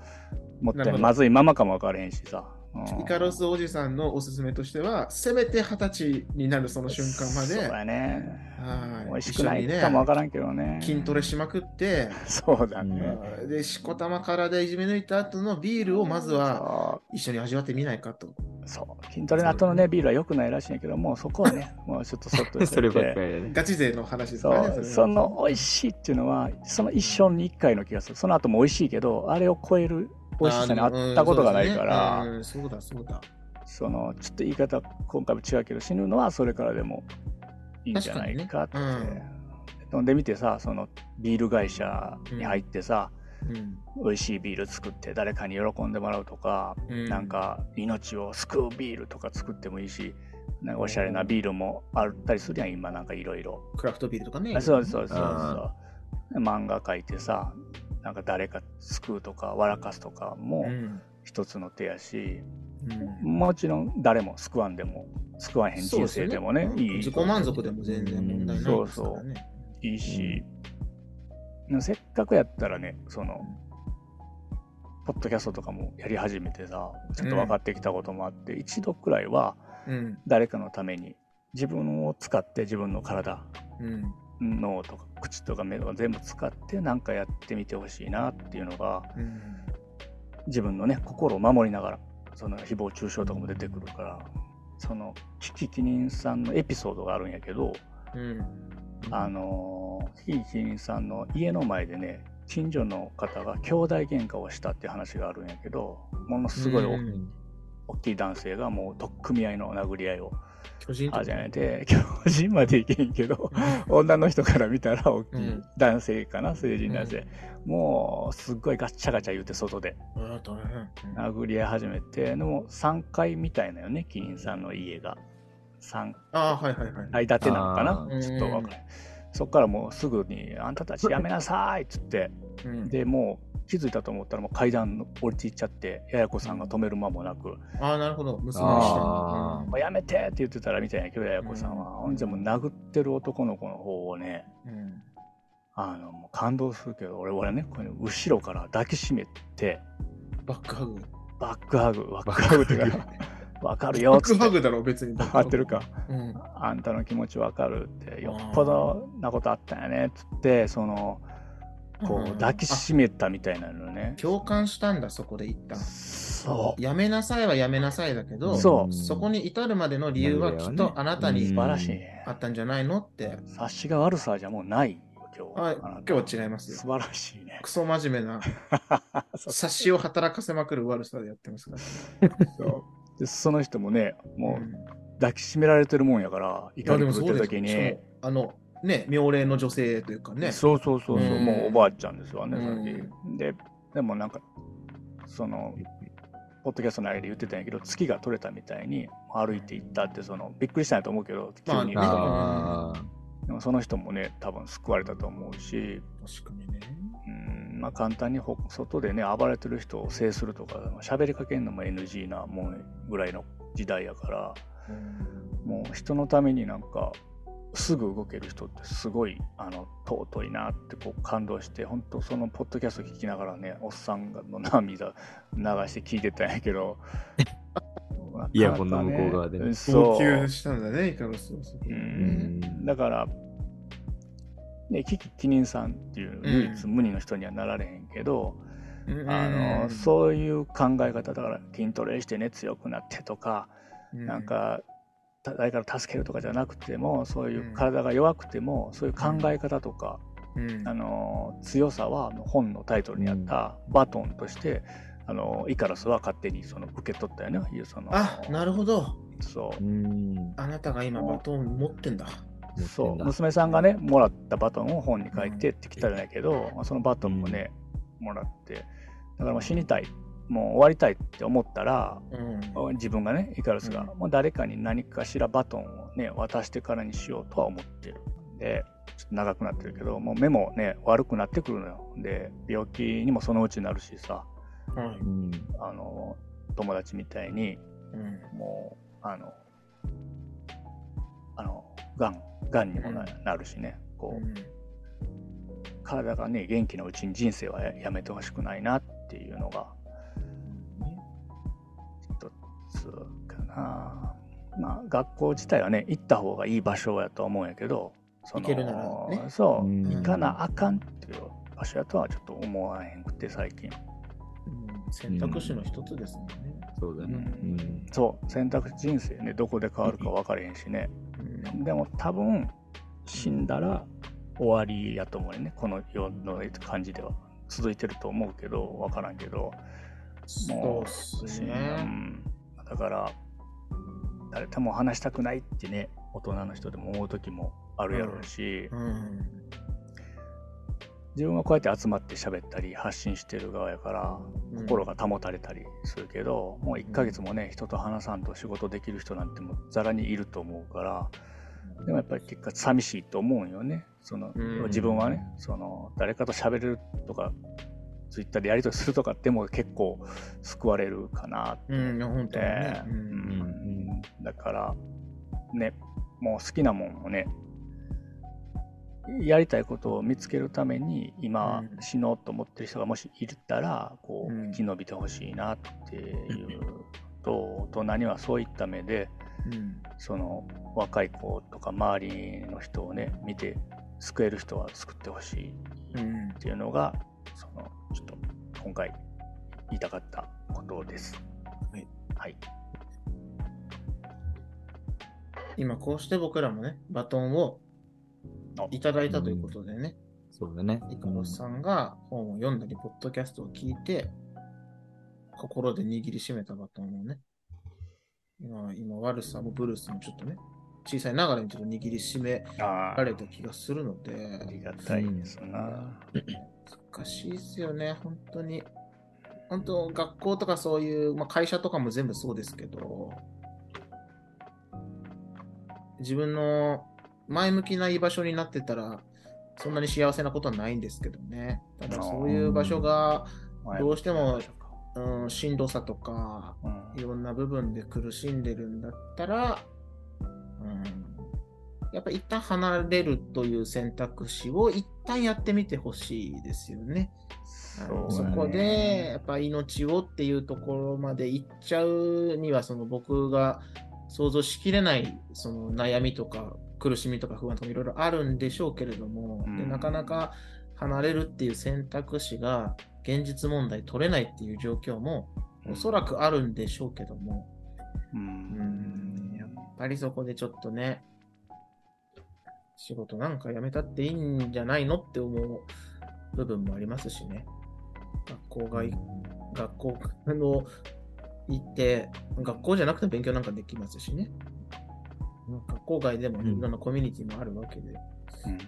C: もったいまずいままかも分からへんしさ。うん
D: イカロスおじさんのおすすめとしては、せめて二十歳になるその瞬間ま
C: そう
D: で、
C: やね。
D: はい
C: 美味しくないかもわからんけどね。
D: 筋トレしまくって、
C: そうだね。
D: で、しこたま体いじめ抜いた後のビールをまずは
C: そ
D: 一緒に味わってみないかと。
C: うそう筋トレの後のね、ビールは良くないらしいんやけど、もうそこはね、もうちょっとそっとして
E: そればっかり。
D: ガチ勢の話ですからね。
C: その美味しいっていうのは、その一生に一回の気がする。その後も美味しいけど、あれを超える美味しさにあったことがないから、
D: そうだそうだ。
C: そのちょっと言い方今回も違うけど死ぬのはそれからでもいいんじゃないかって、
D: 確かにね。
C: 飲んでみてさそのビール会社に入ってさ、
D: うん。
C: 美味しいビール作って誰かに喜んでもらうとか、
D: うん。
C: なんか命を救うビールとか作ってもいいしなんかおしゃれなビールもあったりするやん今なんかいろいろ。
D: クラフトビールとかね。
C: そうそうそう
E: あ
C: そう。漫画描いてさなんか誰か救うとか笑かすとかも
D: うん
C: 一つの手やし、
D: うん。
C: もちろん誰も救わんでも救わへん人生でもね
D: そうすよ
C: いい
D: 自己満足でも全然問題ないですからね。
C: いいし、せっかくやったらねそのポッドキャストとかもやり始めてさちょっと分かってきたこともあって、一度くらいは
D: うん。
C: 誰かのために自分を使って自分の体
D: うん
C: 脳とか口とか目とか全部使って何かやってみてほしいなっていうのが
D: うん。
C: 自分のね心を守りながらその誹謗中傷とかも出てくるからそのキキキリンさんのエピソードがあるんやけど、
D: うん。
C: あのーキキキリンさんの家の前でね近所の方が兄弟喧嘩をしたっていう話があるんやけどものすごい大きい男性がもう取っ組み合いの殴り合いを
D: 巨人とか。
C: 始めて巨人までいけんけど女の人から見たら大きい
D: うん。
C: 男性かな成人男性、もうすっごいガッチャガチャ言って外で。殴り合い始めてでも3階みたいなよねキリンさんの家が。3
D: あはいはいはい。
C: 階建てなのか
E: あ
C: な
D: ー。
C: ちょっと分かるそっからもうすぐに「あんたたちやめなさい」っつって。
D: うん。
C: でもう気づいたと思ったらもう階段降りていっちゃってややこさんが止める間もなく
D: ああ、なるほど。娘にして
C: やめてって言ってたらみたいなけど、ややこさんは。ほんじゃもう殴ってる男の子の方をね、
D: うん
C: あの、もう感動するけど、俺、俺ね、これ後ろから抱きしめて、
D: バックハグ。
C: バックハグ、バックハグってか、わかるよ
D: バッ
C: っつって。
D: クハグだろ、別に。
C: 合ってるか。
D: うん。
C: あんたの気持ちわかるって、よっぽどなことあったんやねっつって、その、こ
D: う
C: 抱きしめたみたいなのね。
D: 共感したんだ、そこで一旦。
C: そ
D: やめなさいはやめなさいだけど、
C: そう
D: そこに至るまでの理由はきっとあなた
C: う。
D: に
C: 素晴らしいね
D: あ。ったんじゃないのって。
C: 察しが悪さじゃもうないよ、今
D: あ
C: 日は。
D: 今日は違いますよ。
C: 素晴らしいね。
D: クソ真面目な、
C: そう
D: 察しを働かせまくる悪さでやってますから。
C: そうでその人もねも
D: う
C: 抱きしめられてるもんやから怒り狂ってる時に
D: あの、ね、妙齢の女性というかね。
C: そうそうそうそう、
D: うん。
C: もうおばあちゃんですわね、
D: うん。
C: さっき。ででもなんかそのポッドキャストの間で言ってたんやけど月が取れたみたいに歩いていったってそのびっくりしたんやと思うけど急に、
D: まあ
C: その
E: あ
C: でもその人もね多分救われたと思うし。
D: 確かにね。
C: うん。まあ簡単にほ外でね暴れてる人を制するとか喋りかけるのも NG なもんぐらいの時代やからもう人のためになんかすぐ動ける人ってすごいあの尊いなってこう感動して本当そのポッドキャスト聞きながらねおっさんの涙流して聞いてたんやけど。
E: イヤホンの向こう側で
D: したんだね、イカロス
C: だからねキキキリンさんっていう唯一無二の人にはなられへんけど、
D: うん。
C: あのそういう考え方だから筋トレしてね強くなってとか、なん、かた誰から助けるとかじゃなくてもそういう体が弱くてもそういう考え方とか、
D: うん。
C: あの強さはあの本のタイトルにあったバトンとして、あのイカロスは勝手にその受け取ったよね。いうその
D: あ、なるほど。
C: そう。
E: うん。
D: あなたが今バトン持ってんだ。
C: そう。娘さんがねもらったバトンを本に書いてってきたんだけど、まあそのバトンもね、もらって。だからもう死にたいもう終わりたいって思ったら
D: うん。
C: 自分がねイカロスが、
D: うん。
C: もう誰かに何かしらバトンをね渡してからにしようとは思ってるでちょっと長くなってるけどもう目もね悪くなってくるのよ。で病気にもそのうちになるしさ。
D: はい
E: うん。
C: あの友達みたいに
D: うん。
C: もうあのあのがんがんにもな,、るしね。こう、
D: うん。
C: 体がね元気なうちに人生はややめてほしくないなっていうのがちょっとかな。まあ、学校自体はね、行った方がいい場所やと思うんやけど、その
D: 行けるならね
C: そう、
E: うん
C: 行かなあかんっていう場所やとはちょっと思わへんくて、最近。
D: うん選択肢の一つですもんね。
E: そうだね。うん。
C: そう、選択肢人生ね、どこで変わるか分かれへんしね。
D: うん
C: でも多分、死んだら終わりやと思うよね、この世の感じでは。続いてると思うけど、分からんけど。
D: そうっす
C: う
D: ね。
C: ん、だから誰とも話したくないってね大人の人でも思う時もあるやろうし、
D: うん。
C: 自分はこうやって集まって喋ったり発信してる側やから
D: うん
C: 心が保たれたりするけど、もう1ヶ月もね人と話さんと仕事できる人なんてもうざらにいると思うからでもやっぱり結果寂しいと思うんよねその、
D: うん
C: 自分はねその誰かと喋れるとかツイッターでやり取りするとかでも結構救われるかなって
D: うん。う
C: うん。ん。だからねもう好きなもんをねやりたいことを見つけるために今
D: うん。
C: 死のうと思ってる人がもしいたらこう
D: うん。
C: 生き延びてほしいなっていう と大人にはそういった目で
D: うん。
C: その若い子とか周りの人をね見て救える人は救ってほしい
D: うん
C: っていうのがそのちょっと今回言いたかったことです。
D: はい、
C: はい。
D: 今こうして僕らもね、バトンをいただいたということでね、
E: そうだね。
D: イカロスさんが本を読んだり、ポッドキャストを聞いて、心で握りしめたバトンをね、今、今悪さもブルースもちょっとね、小さいながらにちょっと握りしめ
C: あ
D: られた気がするので、
C: ありがたいですな。
D: 難しいですよね、本当に。本当、学校とかそういう、まあ、会社とかも全部そうですけど、自分の前向きな居場所になってたら、そんなに幸せなことはないんですけどね。ただ、そういう場所が、どうしてもうん、しんどさとか、
C: うん
D: いろんな部分で苦しんでるんだったら、うん、やっぱ一旦離れるという選択肢を一旦やってみてほしいですよね。
C: そだね。
D: そうこでやっぱ命をっていうところまで行っちゃうにはその僕が想像しきれないその悩みとか苦しみとか不安とかいろいろあるんでしょうけれども、で
C: うん。
D: なかなか離れるっていう選択肢が現実問題取れないっていう状況もおそらくあるんでしょうけども、
C: う
D: うん。ん、やっぱりそこでちょっとね、仕事なんか辞めたっていいんじゃないのって思う部分もありますしね。学校がい、学校の行って、学校じゃなくても勉強なんかできますしね。学校外でもいろんなコミュニティもあるわけで。
C: うん
D: うん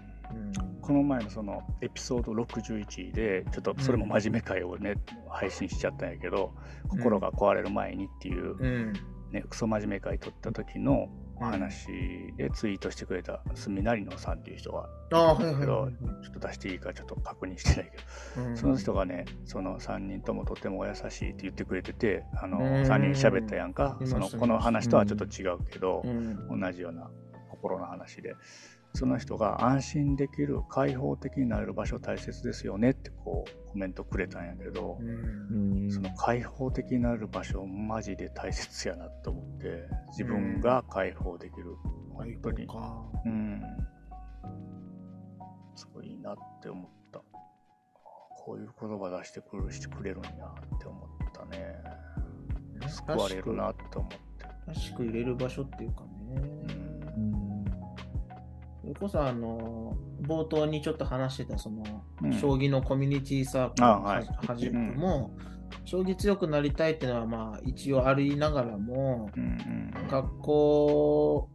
C: この前のそのエピソード61でちょっとそれも真面目会をね、配信しちゃったんやけど「心が壊れる前に」っていう、
D: うん。
C: ね、クソ真面目会撮った時のお話でツイートしてくれたすみなりのさんっていう人がど
D: はい。
C: ちょっと出していいかちょっと確認してないけど。
D: うん。
C: その人がねその3人ともとてもお優しいって言ってくれててあの
D: うん。
C: 3人喋ったやんか。そのこの話とはちょっと違うけど、
D: うん。
C: 同じような心の話でその人が安心できる開放的になれる場所大切ですよねってこうコメントくれたんやけど、
D: うん。
E: うん
C: その開放的になれる場所マジで大切やなと思って自分が開放できる、本当に。
D: か
C: うん。すごいいいなって思った。こういう言葉出してくるしてくれるんやって思ったね。救われるなって思って。
D: らしく入れる場所っていうかね。
C: うん
D: それこそあの冒頭にちょっと話してたその、
C: うん。
D: 将棋のコミュニティサークルの
C: あはい。
D: はじくも、将棋強くなりたいっていうのはまあ一応ありながらも
C: うんうん
D: 学校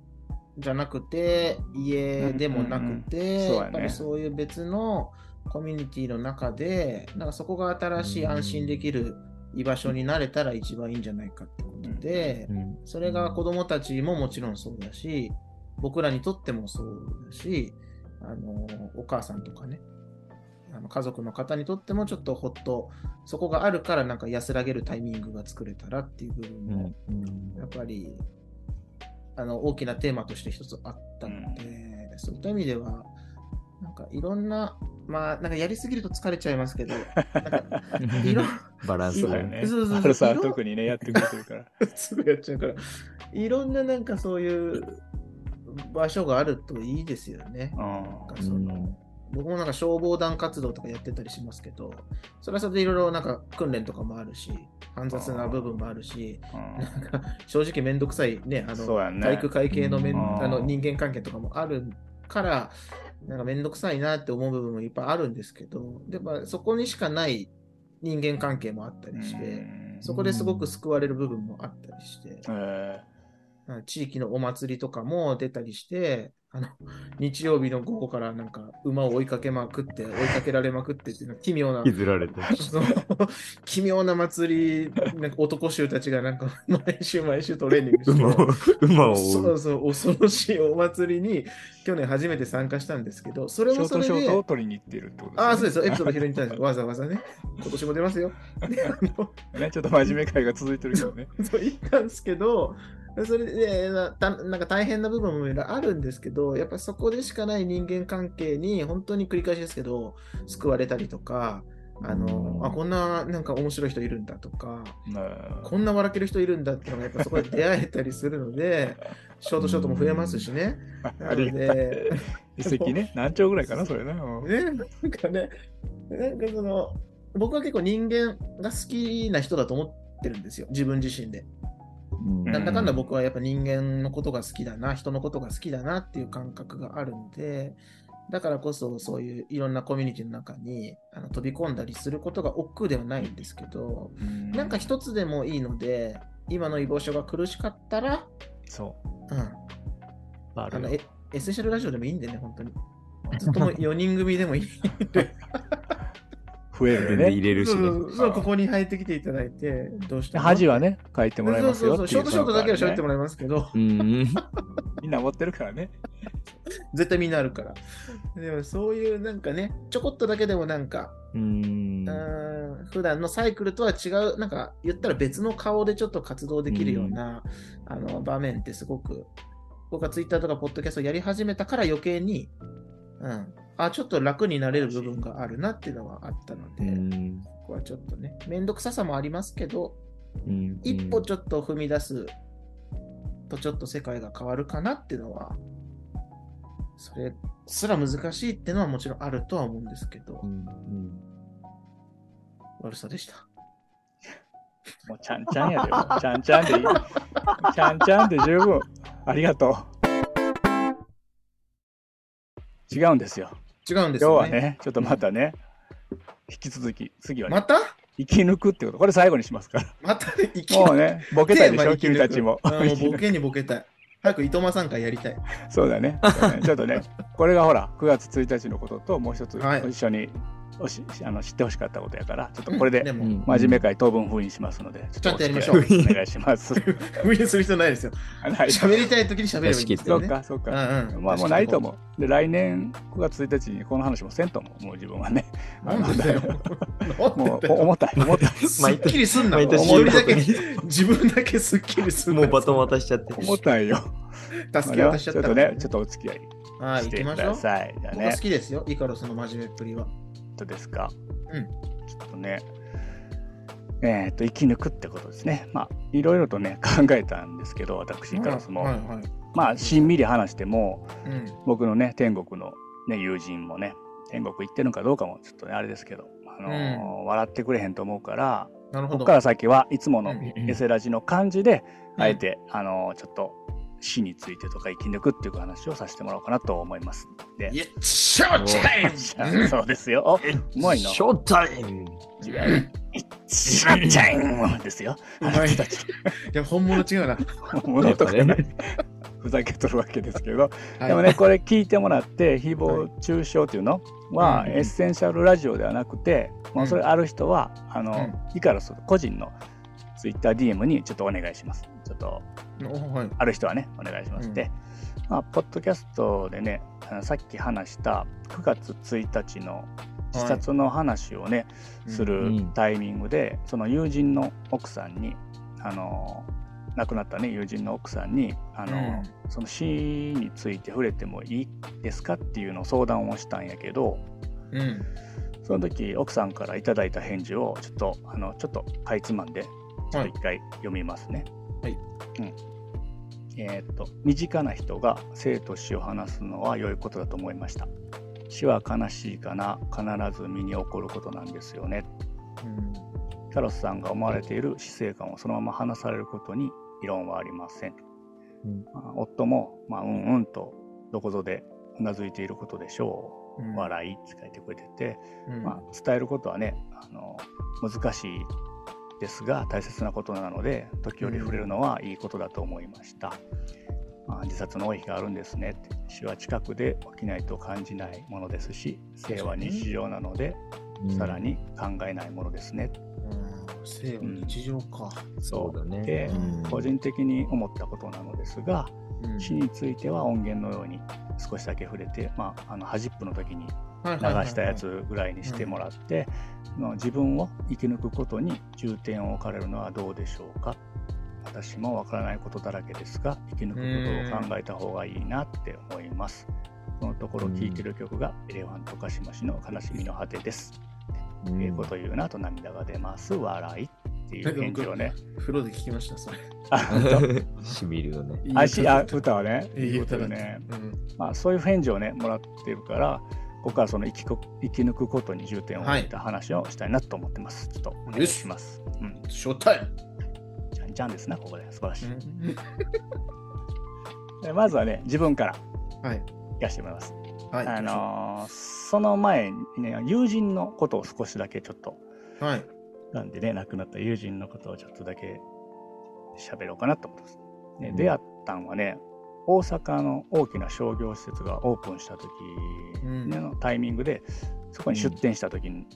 D: じゃなくて家でもなくて、
C: うんうんうんね。
D: やっぱりそういう別のコミュニティの中でなんかそこが新しい安心できる居場所になれたら一番いいんじゃないかってことで、
E: うん。
D: それが子供たちももちろんそうだし、僕らにとってもそうだし、あのお母さんとかね、あの家族の方にとってもちょっとほっと、そこがあるからなんか安らげるタイミングが作れたらっていう部分
E: う
D: も、やっぱりあの大きなテーマとして一つあったので、そういった意味では、なんかいろんな、まあなんかやりすぎると疲れちゃいますけど、
E: バランス
C: だよね。
D: そうそうそう
C: 特にね、やってくれてるから。
D: すぐやっちゃうから。いろんななんかそういう場所があるといいですよね。
C: うん
D: なんかその
E: うん。
D: 僕もなんか消防団活動とかやってたりしますけど、それはそれでいろいろなんか訓練とかもあるし、煩雑な部分もあるし、
C: うん。
D: なんか正直めんどくさいね、あの
C: ね。
D: 体育会系のめん
C: うん。
D: あの人間関係とかもあるから、なんかめんどくさいなって思う部分もいっぱいあるんですけど、でもそこにしかない人間関係もあったりして、
C: うん。
D: そこですごく救われる部分もあったりして、
C: え
D: うん地域のお祭りとかも出たりして、あの日曜日の午後からなんか馬を追いかけまくって、追いかけられまくってっていうの奇妙な
E: 引、きずられて。
D: 奇妙な祭り、なんか男衆たちがなんか毎週毎週トレーニングして。
E: 馬を、馬を追
D: そうう。そう、恐ろしいお祭りに去年初めて参加したんですけど、それ
C: ー、ショー
D: もそれで
C: トショートを、取りに行ってるってことですね。
D: ああ、そうです、エピソード拾いに行ったんですよ。わざわざね。今年も出ますよ。であの
C: ね、ちょっと真面目会が続いてるけどね。
D: そう言ったんですけど、それでなたなんか大変な部分もいろいろあるんですけど、やっぱそこでしかない人間関係に本当に繰り返しですけど、救われたりとか、あのあこんななんか面白い人いるんだとか、こんな笑ける人いるんだっていうのがやっぱそこで出会えたりするので、ショートショートも増えますしね。
C: ありがたい。
D: で、
C: 一席ね、何丁ぐらいかな、それね。うん。
D: ね、なんかね、なんかその、僕は結構人間が好きな人だと思ってるんですよ、自分自身で。
E: うん
D: なんだかんだ僕はやっぱ人間のことが好きだな、人のことが好きだなっていう感覚があるんで、だからこそそういういろんなコミュニティの中にあの飛び込んだりすることが億劫ではないんですけど、
C: うん
D: なんか一つでもいいので、今の異房症が苦しかったら、
C: そう。
D: うん、
C: あ
D: のエエッセンシャルラジオでもいいんでね、本当に。ずっとも4人組でもいいんで。
C: 増えるね。
E: 入れるしね。
D: そうここに入ってきていただいて、どうしても
C: 恥はね、書いてもらいますよ
D: そうそうそう、ショートショートだけは喋っても
C: ら
D: らいますけど、
E: うん。
C: みんな持ってるからね。
D: 絶対みんなあるから。でもそういうなんかね、ちょこっとだけでもなんか、
E: うん
D: 普段のサイクルとは違う、なんか言ったら別の顔でちょっと活動できるような、あの場面ってすごく、僕はツイッターとかポッドキャストをやり始めたから余計に、うん、あ、ちょっと楽になれる部分があるなっていうのはあったので、
E: うん
D: ここはちょっとね、めんどくささもありますけど、
E: うん
D: 一歩ちょっと踏み出すとちょっと世界が変わるかなっていうのは、それすら難しいっていうのはもちろんあるとは思うんですけど
E: う、んうん
D: 悪さでした。
C: もうちゃんちゃんやで。もうちゃんちゃんでいい。ちゃんちゃんで十分。ありがとう。違うんですよ。
D: 違うんです
C: 今日
D: よね。
C: はね、ちょっとまたね、引き続き、次はね、
D: また？
C: 生き抜くってこと。これ最後にしますから。
D: またね、生き
C: もうね、ボケたいでしょ、君たちも。
D: うんもうボケにボケたい。早く伊藤間さん会やりたい。
C: そうだね。だねちょっとね、これがほら、9月1日のことと、もう一つ、
D: はい
C: 一緒におしあの知ってほしかったことやから、ちょっとこれで、真面目会当分封印しますので、
D: ちゃんとやりましょう
C: お願いします。
D: 無理する必要ないですよ。
C: はい
D: 喋りたい時に喋ればいいんですよね。
C: そうか、そうか。
D: うんうん。
C: まあもうないと思う。で、来年9月1日にこの話もせんと思う、もう自分はね。
D: なんでだよ。
C: もう。重たい、重たい。
D: すっきりすんな。
E: 毎年
D: 一人だけ、自分だけすっきりすんな。
E: もうバトン渡しちゃって。
C: 重たいよ。
D: 助け渡しちゃった
C: ちょっとね、ちょっとお付き合い
D: はい、
C: してく
D: 行きましょう。
C: ださい。
D: 僕好、きですよ、イカロスの真面目っぷりは。
C: どうですか？
D: うん
C: ちょっとね、えっと、生き抜くってことですね。まあ、いろいろとね、考えたんですけど、私、イカロスも。
D: はいはい。
C: まあ、しんみり話しても、
D: うん。
C: 僕のね、天国の、ね、友人もね、天国行ってるのかどうかもちょっとね、あれですけど、あのー笑ってくれへんと思うから。ここから先はいつもの
D: うん
C: エセラジの感じで、
D: うん
C: あえて、あのーちょっと死についてとか生き抜くっていう話をさせてもらおうかなと思います。で、
D: ショータイム
C: そうですよ。おうまいな。
E: ショータイム。
C: シャッチャインですよ。
D: うまい
C: あなたたち。
D: いや、本物違うな。
C: 物とかね、ふざけとるわけですけど、
D: はい
C: でもね、これ聞いてもらって、誹謗中傷っていうの？は、
D: うん
C: エッセンシャルラジオではなくて、もうそれある人は、あの、
D: うん
C: イカロス個人のツイッター DM にちょっとお願いします。ちょっと、
D: おはい。
C: ある人はね、お願いします。
D: うん
C: で、まあ、ポッドキャストでね、あのさっき話した9月1日の自殺の話をね、
D: い
C: する
E: うん
C: タイミングで、その友人の奥さんに、あの、亡くなったね、友人の奥さんに、あの、
D: うん
C: その死について触れてもいいですかっていうのを相談をしたんやけど、
D: うん。
C: その時奥さんからいただいた返事をちょっとあのちょっとかいつまんでちょっと一回読みますね。
D: はい。
C: うん。えーっと身近な人が生と死を話すのは良いことだと思いました。死は悲しいかな必ず身に起こることなんですよね。
D: うん
C: キャロスさんが思われている死生観をそのまま話されることに異論はありません。
E: うん
C: まあ夫も、まあ、うんうんとどこぞでうなずいていることでしょう。
D: うん
C: 笑いって書いてくれてて、
D: うん
C: まあ、伝えることはねあの難しいですが大切なことなので時折触れるのはいいことだと思いました、まあ、自殺の多い日があるんですね。って死は近くで起きないと感じないものですし生は日常なのでさらに考えないものですね、
D: うん。生は日常か。
E: そうだね。
C: で
E: うん。
C: 個人的に思ったことなのですが
D: うん。
C: 死については音源のように少しだけ触れて、まあ、あの端っこの時に
D: 流
C: 流したやつぐらいにしてもらって、まあ自分を生き抜くことに重点を置かれるのはどうでしょうか。私もわからないことだらけですが生き抜くことを考えた方がいいなって思います。そのところ聴いてる曲がエレファントカシマシの悲しみの果てです、
E: うん。
C: ええこと言うなと涙が出ます。笑いっていう返事をね。
D: 風呂で聞きました、それ。
C: あ本
E: しみるよね。
C: 当あしあ歌はね
D: いい歌だね。
C: まあ、そういう返事をねもらってるからここからその生きこ生き抜くことに重点を置いた話をしたいなと思ってます。ちょっとお願いします。うん。
D: ショータイム。
C: じゃんじゃんですな、ここで。素晴らしい。
D: うん
C: でまずはね、自分から
D: はい。
C: 聞かせてもらいます。
D: はい。
C: あのーその前にね、友人のことを少しだけちょっと、
D: はい。
C: なんでね、亡くなった友人のことをちょっとだけ喋ろうかなと思ってます。ね
E: うん
C: 出会ったんはね、大阪の大きな商業施設がオープンした時のタイミングで、そこに出店した時に、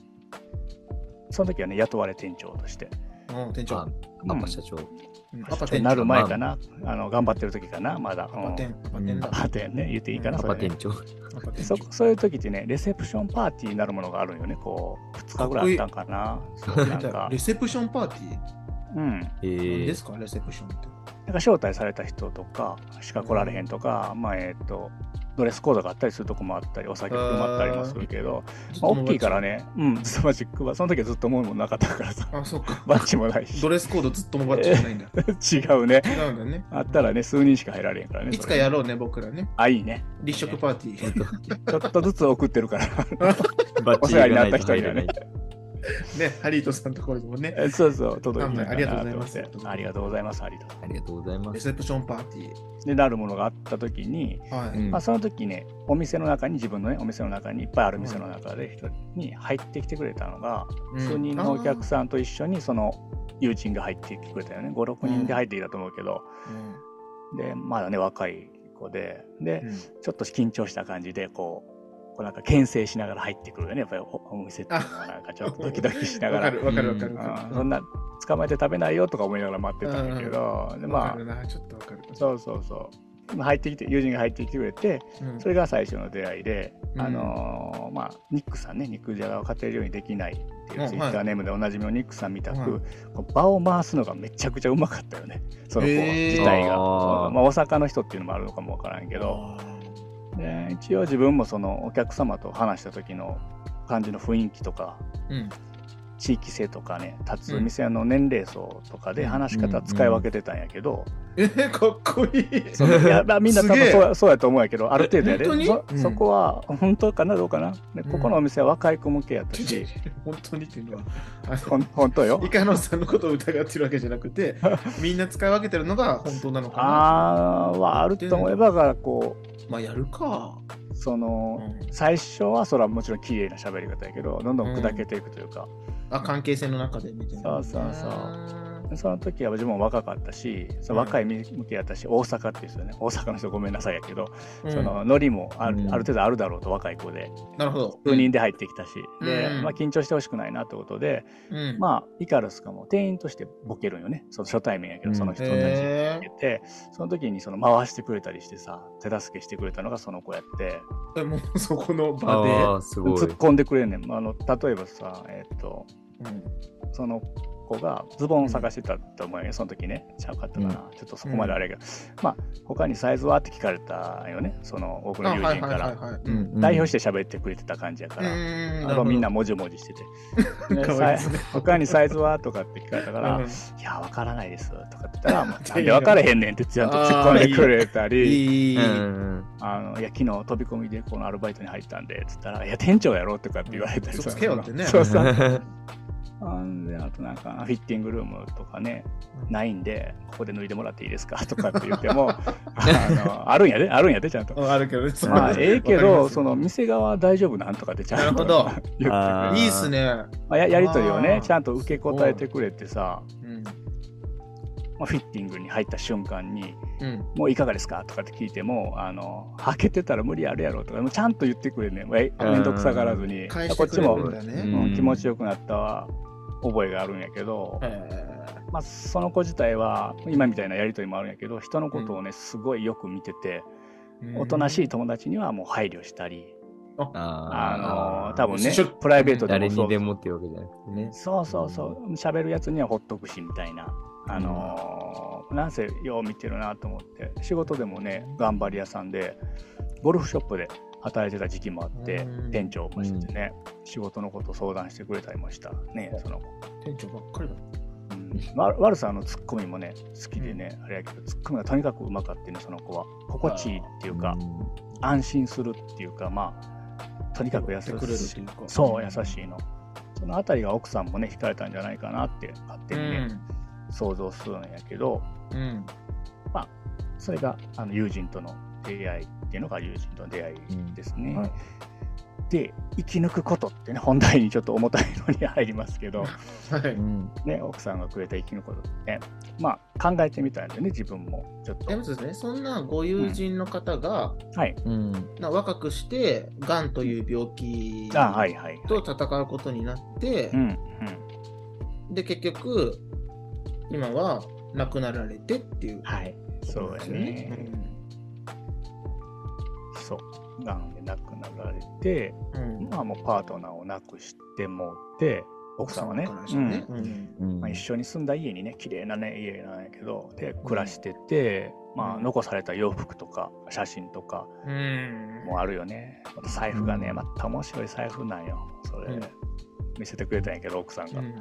C: その時はね、雇われ店長として、
D: うん。店長。
E: あ。パパ社長。
D: うん。
C: パパ店なる前かな、あの頑張ってる時かな、まだ。
D: パパ店。
C: ね、言っていいかな、
E: パ
C: それ。ね
E: パ店長。
C: そ
D: 長。
C: そういう時ってね、レセプションパーティーになるものがあるんよね、こう、2日ぐらいあったんかな。
D: レ、セプションパーティー？
C: うん。
E: え
D: 何
E: ー
D: ですかレセプションって。
C: なんか招待された人とかしか来られへんとか、まあえっ、と、ドレスコードがあったりするとこもあったり、お酒含まったりもするけど、まあ、大きいから。ね、うん、ずっとマジックは、その時はずっと思うもんなかったからさ、
D: あ、そうか。
C: バッチもないし
D: ド、レスコードずっともバッチじゃないんだ。
C: 違うね。
D: 違うんだね。
C: あったらね、数人しか入られへんからね。
D: いつかやろうね、僕らね。
C: あ、いいね。
D: 立食パーティー。
C: ちょっとずつ送ってるから。
E: バッチリがないと入れない。
D: ね、ハリートさんのところにもね。
C: えそうそう、届いて
D: ありがとうござい
C: な
D: ます
C: ありがとうございます、ハリーと。
E: ありがとうございます。
D: レセプションパーティ
C: で、なるものがあった時に、
D: ー。はい。
E: うん
C: まあ、その時ね、お店の中に、自分のね、お店の中にいっぱいある店の中で、一人に入ってきてくれたのが、
D: うん
C: 数人のお客さんと一緒に、その友人が入ってきてくれたよね。5、6人で入ってきたと思うけど、で、まだね、若い子で、で、
D: うん
C: ちょっと緊張した感じで、こう、こうなんか牽制しながら入ってくるよね。やっぱりおお店っていうのはなんかちょっとドキドキしなが。
D: わからるわかるわかるわかる。
C: うんそんな捕まえて食べないよとか思いながら待ってたんだけど、でまあ
D: わかるな、ちょっとわかる。
C: そうそうそう。まあ入ってきて、友人が入ってきてくれて、
D: うん
C: それが最初の出会いで、
D: うん
C: あのーまあ、ニックさんね、肉じゃがを家庭料理にできないっていう
D: うん
C: ツイッターネームでおなじみのニックさんみたく、
D: はい
C: こう場を回すのがめちゃくちゃうまかったよね、その子自体が。
E: あー
C: まあ、大阪の人っていうのもあるのかもわからんけど、で一応自分もそのお客様と話した時の感じの雰囲気とか、
D: うん。
C: 地域性とかね、立つ店の年齢層とかで話し方使い分けてたんやけど、
D: えー、かっこいい。
C: そのいやまあみんな多分そうやそうやと思うんやけど、ある程度やで。
D: 本当に？
C: そ
D: うん。
C: そこは本当かな、どうかな、でここのお店は若い子向けやったし、
D: 本当にっていうのは、あ
C: ほん本当よ。
D: の、イ。カノさんのことを疑ってるわけじゃなくて、みんな使い分けてるのが本当なのかな？
C: あーはあると思えば、だからこ
D: まあ、やるか。
C: う、その、
D: うん。
C: 最初はそれはもちろん綺麗な喋り方やけど、どんどん砕けていくというか、
D: あ、関係性の中でみたいな。
C: そうそうそう。その時は自分も若かったし、その若い向けやったし、大阪っていう人ね、大阪の人ごめんなさいやけど、
D: うん
C: そのノリもある,、
E: うん
C: ある程度あるだろうと若い子で、
D: なるほど。
C: 数人で入ってきたし、で
D: うん
C: まあ、緊張してほしくないなってことで、
D: うん。
C: まあ、イカルスかも店員としてボケるんよね。その初対面やけど、
E: うん
C: その人たちに
D: へ
C: ボケて、その時にその回してくれたりしてさ、手助けしてくれたのがその子やって、
D: もうそこの場で。
C: 突っ。込んでくれんねん。あの例えばさ、えっと、
D: うん
C: その子がズボンを探してたと思うよ、その時ね。ちゃうかったかな、ちょっとそこまであれやけど、まあ他にサイズは？って聞かれたよね。その多くの友人から、代表して喋ってくれてた感じやから、
D: うん。
C: あとみんなもじもじしてて、で
D: かわいいですね
C: さい他にサイズは？とかって聞かれたから、
D: うん。
C: いや、わからないです。とかって言ったら、もうなんでわからへんねんってちゃんと突っ込んでくれたり、
D: い
C: あのいや、昨日飛び込みでこのアルバイトに入ったんでって言ったら、いや、店長やろとかって言われたりそうそう。で、あとなんか、フィッティングルームとかね、ないんで、ここで脱いでもらっていいですかとかって言っても、あのあるんやで、あるんやで、ちゃんと。
D: うんあるけどね。
C: まあ、ええけど、そ
D: の
C: の店側大丈夫なんとかってちゃんと
D: なるほど いいっすね。
C: まあ、ややりとりをねちゃんと受け答えてくれてさ、
D: うん。
C: まあ、フィッティングに入った瞬間に
D: うん。
C: 「もういかがですか?」とかって聞いても「あの履けてたら無理あるやろ」とかもうちゃんと言ってくれるねめめんどくさがらずに
D: 返してくれ
C: こっちも。うん
E: うん
C: 気持ちよくなった覚えがあるんやけど、
D: へ
C: まあ、その子自体は今みたいなやりとりもあるんやけど人のことをねすごいよく見てて、
D: ー
C: おとなしい友達にはもう配慮したり、
E: あ。
C: あの多分ねプライベートで
E: 誰
C: もそう。
E: にでもっていうわけじゃなくてね。
C: そうそうそう。喋るやつにはほっとくしみたいな。あのーなんせよう見てるなと思って仕事でもね頑張り屋さんでゴルフショップで働いてた時期もあって
D: うん。
C: 店長もしててね仕事のこと相談してくれたりもした。ねその。子、
D: 店長ばっかりだ。
C: うん、わ悪さんのツッコミもね好きでね、あれやけどツッコミがとにかくうまかってねその子は。心地いいっていうか安心するっていうかまあとにかく優し
D: い。
C: そう優しいの。そのあたりが奥さんもね惹かれたんじゃないかなって勝手にね、想像するんやけど。
D: うん。うん。
C: それがあの友人との出会いっていうのが友人との出会いですね。
D: はい。
C: で生き抜くことってね本題にちょっと重たいのに入りますけど、
D: はい。
E: うん。
C: ね、奥さんがくれた生き抜くことって。ねまあ考えてみたんでね自分もちょっと。
D: でもですね、そんなご友人の方が、
C: はい。
E: うん。
D: な若くして、がんという病気
C: あはいはい
D: と戦うことになって
C: う、んうん。
D: で、結局、今は亡くなられてっていう。
C: はい。そうや
D: です
C: ね、そうがんで亡くなられて
D: うん。うん
C: まあもうパートナーを亡くしてもうて奥さんはね。うん。一緒に住んだ家にね綺麗なね家なんやけどで暮らしてて、まあ、残された洋服とか写真とか
D: うん。
C: もあるよね。また財布がね
E: うん。
C: また面白い財布なんよ。それ、
D: うん。
C: 見せてくれたんやけど奥さんが、
D: うん。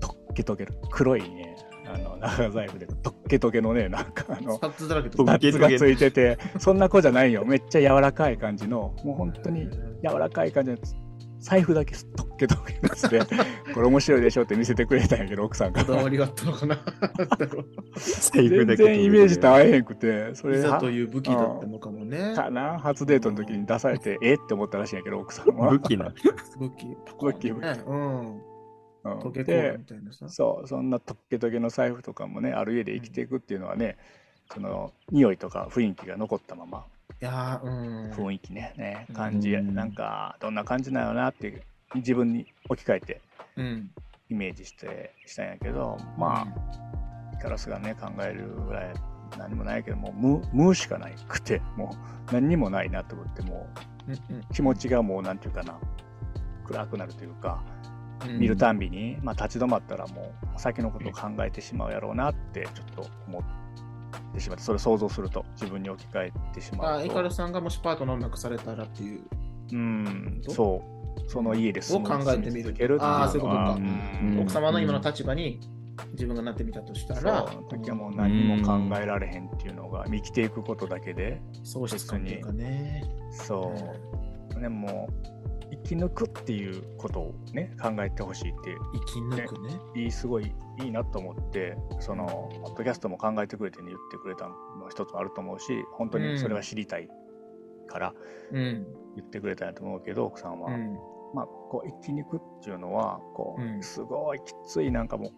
C: とっけとける黒いねあの長財布でとっけとけのねなんかあの
D: スパッツだらけ
E: と
C: パ
E: っけとけ
C: ッツがついててそんな子じゃないよ。めっちゃ柔らかい感じのもう本当に柔らかい感じの財布だけとっけとけのやつでこれ面白いでしょって見せてくれたんやけど奥さんが
D: こだわりがあったのかな。
C: 全然イメージと合えへんくてそれ
D: いざ
C: は
D: という武器だったのかもね。
C: かな？初デートの時に出されてえ？って思ったらしいんやけど奥さんは。
E: 武器な。
D: 武器。
C: 武器。武器
D: ね。うん。
C: うん
D: 溶けコーラ
C: で
D: みたいなさ。
C: そうそんなとっけとけの財布とかもねある家で生きていくっていうのはねその匂いとか雰囲気が残ったまま
D: いやーうん。
C: 雰囲気ねね感じ
E: うん
C: なんかどんな感じなのなって自分に置き換えて
D: うん。
C: イメージしてしたんやけどまあイカロスがね考えるぐらい何もないけどもう無無しかないくてもう何にもないなと思っても
D: うん
C: う気持ちがもうなんていうかな暗くなるというか
D: うん
C: 見るたんびに、まあ、立ち止まったらもう先のことを考えてしまうやろうなってちょっと思ってしまってそれを想像すると自分に置き換えてしま
D: あ、
C: うと。
D: イカルさんがもしパートナーを亡くされたらっていう。
C: うん
D: と？
C: そう。その家で住む
D: を考えてみる。あーそういうことか。
C: うん。
D: 奥様の今の立場に自分がなってみたとしたら、
C: そう。時はもう何も考えられへんっていうのが生きていくことだけで
D: 喪失感というかね。
C: そう、ね、もう生き抜くっていうことをね考えてほしいって
D: 生き抜くね。
C: いいすごいいいなと思ってそのポッドキャストも考えてくれて、ね、言ってくれたの一つもあると思うし本当にそれは知りたいから
D: うん。
C: 言ってくれたんやと思うけど奥さんは、
D: うん。
C: まあこう生き抜くっていうのはこう、
D: うん
C: すごいきついなんかもう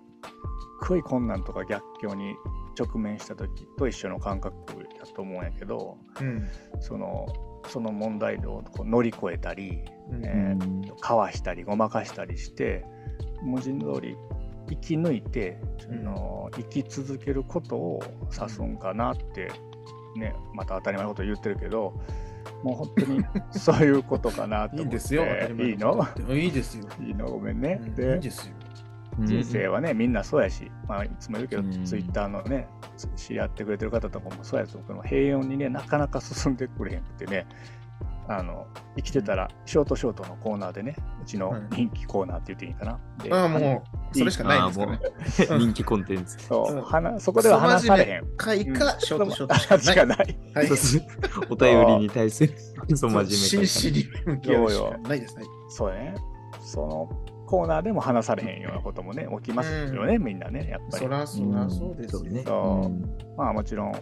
C: すごい困難とか逆境に直面した時と一緒の感覚だと思うんやけど
D: うん。
C: そのその問題をこう乗り越えたり、
D: うん
C: えーかわしたりごまかしたりして文字通り生き抜いて、その生き続けることを指すんかなって、ね、また当たり前のこと言ってるけどもう本当にそういうことかなと思って
D: いいんですよ。
C: いいの？
D: いいですよ。
C: いいの？ごめんね。
D: うんいい
C: で
D: ですよ。
C: 人生はね、みんなそうやし、まあ、いつも言うけど、
E: うん
C: ツイッターのね、つ知り合ってくれてる方とかもそうやと思うけど、平穏にね、なかなか進んでくれへんくてね、あの生きてたら、ショートショートのコーナーでね、うちの人気コーナーって言っていいかな。で
D: ああ、もう、それしかないんですからね。
E: 人気コンテンツ。
C: そう
D: うん
C: 話そこでは話されへん。
D: 回か、ショートショート
C: 話しか
D: ない。
E: お便りに対する、そう真面目
D: 真摯に向き合うしかないです。はい
C: そうね。そのコーナーでも話されへんようなこともね、起きますよね、みんなね、やっぱり。
D: そ。らそらそうですよ。
E: ね。
C: そう。
E: うん。
C: まあもちろん、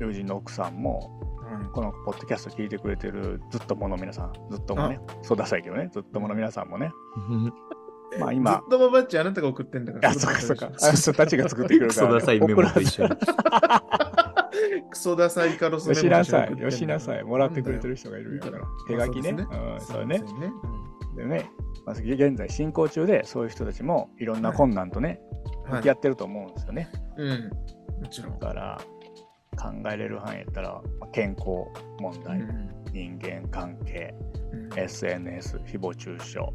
C: 友人の奥さんも、
D: うん。
C: このポッドキャスト聞いてくれてるずっともの皆さん、ずっともね、そうダサいけどね、ずっともの皆さんもね、まあ
D: ず
C: 今
D: っ、とババッチあなたが送ってんだから。
C: あ、そっかそっか、あの人たちが作ってくる
E: クソ
C: から、
E: ダサいメモと一緒に。
D: クソダサイカロスメモ
C: よしなさい、よしなさい、もらってくれてる人がいるから、手書きね。
D: まあ
C: うん、そうね。
D: でね。
C: まあ、現在進行中で、そういう人たちもいろんな困難とね、
D: うん
C: 向き合ってると思うんですよね。
D: うん。もちろん。
C: だから、考えれる範囲やったら、まあ健康問題、
D: うん
C: 人間関係、
D: うん
C: SNS、誹謗中傷、
D: はい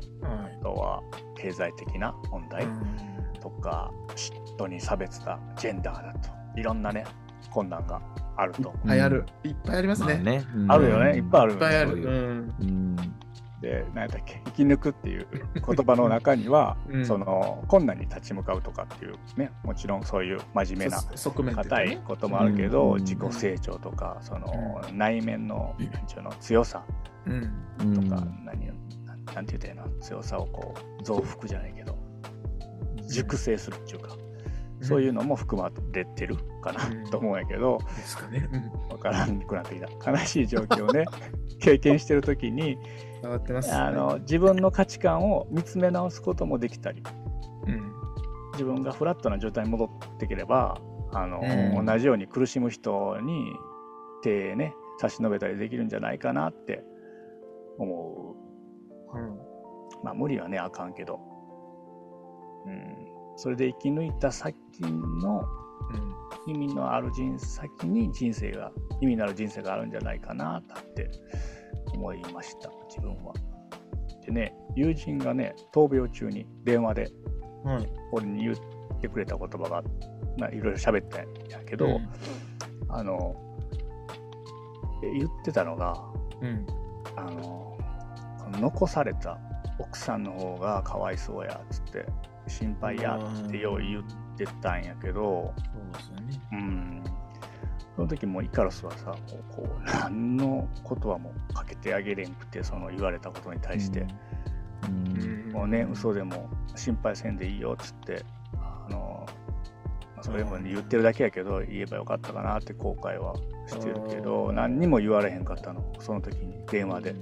C: あとは経済的な問題
D: うん
C: とか、嫉妬に差別だ、ジェンダーだと、いろんなね、困難があると。
D: 流行る。いっぱいありますね。
E: まあね。うん
C: あるよね、いっぱいあるよね。
D: いっぱいある。
E: そううい
D: ん。
E: うん。
C: で、何やっけ、生き抜くっていう言葉の中には、
D: うん。
C: その困難に立ち向かうとかっていうね、もちろんそういう真面目な硬い
D: ね。
C: こともあるけど、
E: うん。
C: 自己成長とか、その内面のなんちゅうの強さ
D: うん。
C: とか、何をなんなんて言うたらいいの？強さをこう増幅じゃないけど熟成するっていうか、そういうのも含まれてるかな、
D: うん。
C: と思うんやけど
D: ですかね。うん。
C: 分からんくなってきた。悲しい状況をね 経験してる時に
D: 伝わってます。
C: あの自分の価値観を見つめ直すこともできたり
D: うん。
C: 自分がフラットな状態に戻ってければあの、
D: うん。
C: 同じように苦しむ人に手ね差し伸べたりできるんじゃないかなって思う。
D: うん。
C: まあ無理はねあかんけど、うん、それで生き抜いた先の意味のある人先に人生が意味のある人生があるんじゃないかなって思いました自分は。でね友人がね闘病中に電話で。俺に言ってくれた言葉が、まあ、いろいろ喋ったんやけど、
D: うん
C: あのえ言ってたのが
D: うん。
C: あの残された奥さんの方がかわいそうやっつって心配やってよう言ってたんやけど、
D: そうですよね。
C: うん、その時もイカロスはさもうこう何のことはもうかけてあげれんくてその言われたことに対して、
E: うん。
C: もうね嘘でも心配せんでいいよっつってあのまあそれも言ってるだけやけど言えばよかったかなって後悔はしてるけど
D: うん。
C: 何にも言われへんかったのその時に電話で。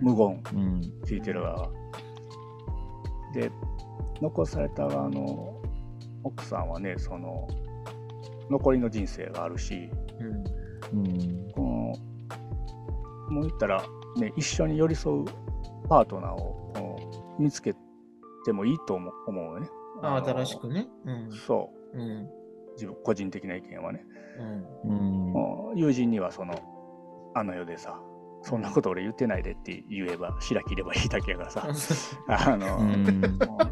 C: 無言。
E: うん。
C: 聞いてる側は。で残された側の奥さんはねその残りの人生があるし
D: うん。
E: うん
C: このもう言ったら、ね、一緒に寄り添うパートナーを見つけてもいいと思う思うよね。
D: あ
C: の
D: 新しくね。うん。
C: そう
D: うん。
C: 自分個人的な意見はね。
D: うん。
E: うん
C: 友人にはそのあの世でさそんなこと俺言ってないでって言えば白切ればいいだけやからさ。あの、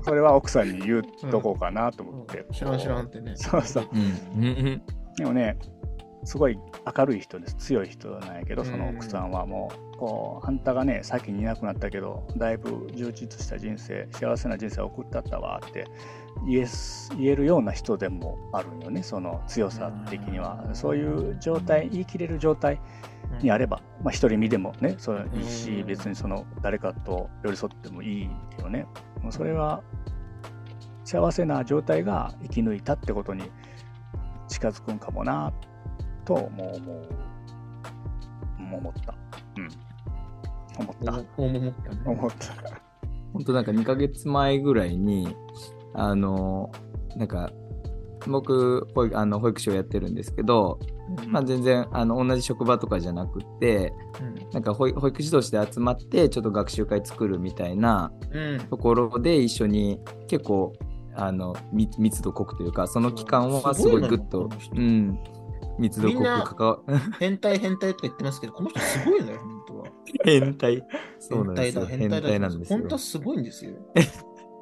C: それは奥さんに言うとこうかなと思って、
D: 知らん知らんってね。
C: そうそう。
E: うん。うん。
C: でもねすごい明るい人です。強い人なんやけどその奥さんはもうこうあんたがね先にいなくなったけどだいぶ充実した人生幸せな人生を送ったったわって言えす言えるような人でもあるんよねその強さ的には。
D: うん。
C: そういう状態言い切れる状態にあれば、まあ、独り身でもねそれいいし
D: うん。
C: 別にその誰かと寄り添ってもいいけどね。もうそれは幸せな状態が生き抜いたってことに近づくんかもなともう思う思った。うん。思った。
D: 思ったね。
C: 思った。
E: 本当なんか2ヶ月前ぐらいに、あの、なんか、僕、保育あの保育所やってるんですけど、まあ全然、あの、同じ職場とかじゃなくて、なんか保育保育士同士で集まって、ちょっと学習会作るみたいな
D: うん。
E: ところで一緒に結構、あの、み密度濃くというか、その期間はすごいグッとうん、密度濃く関わ、
D: 変態変態とか言ってますけど、この人すごいのよ、本当は。
E: 変態。そうなんですよ。
D: 変態だ、変態だ。
E: 変態なんですよ
D: 本当はすごいんですよ。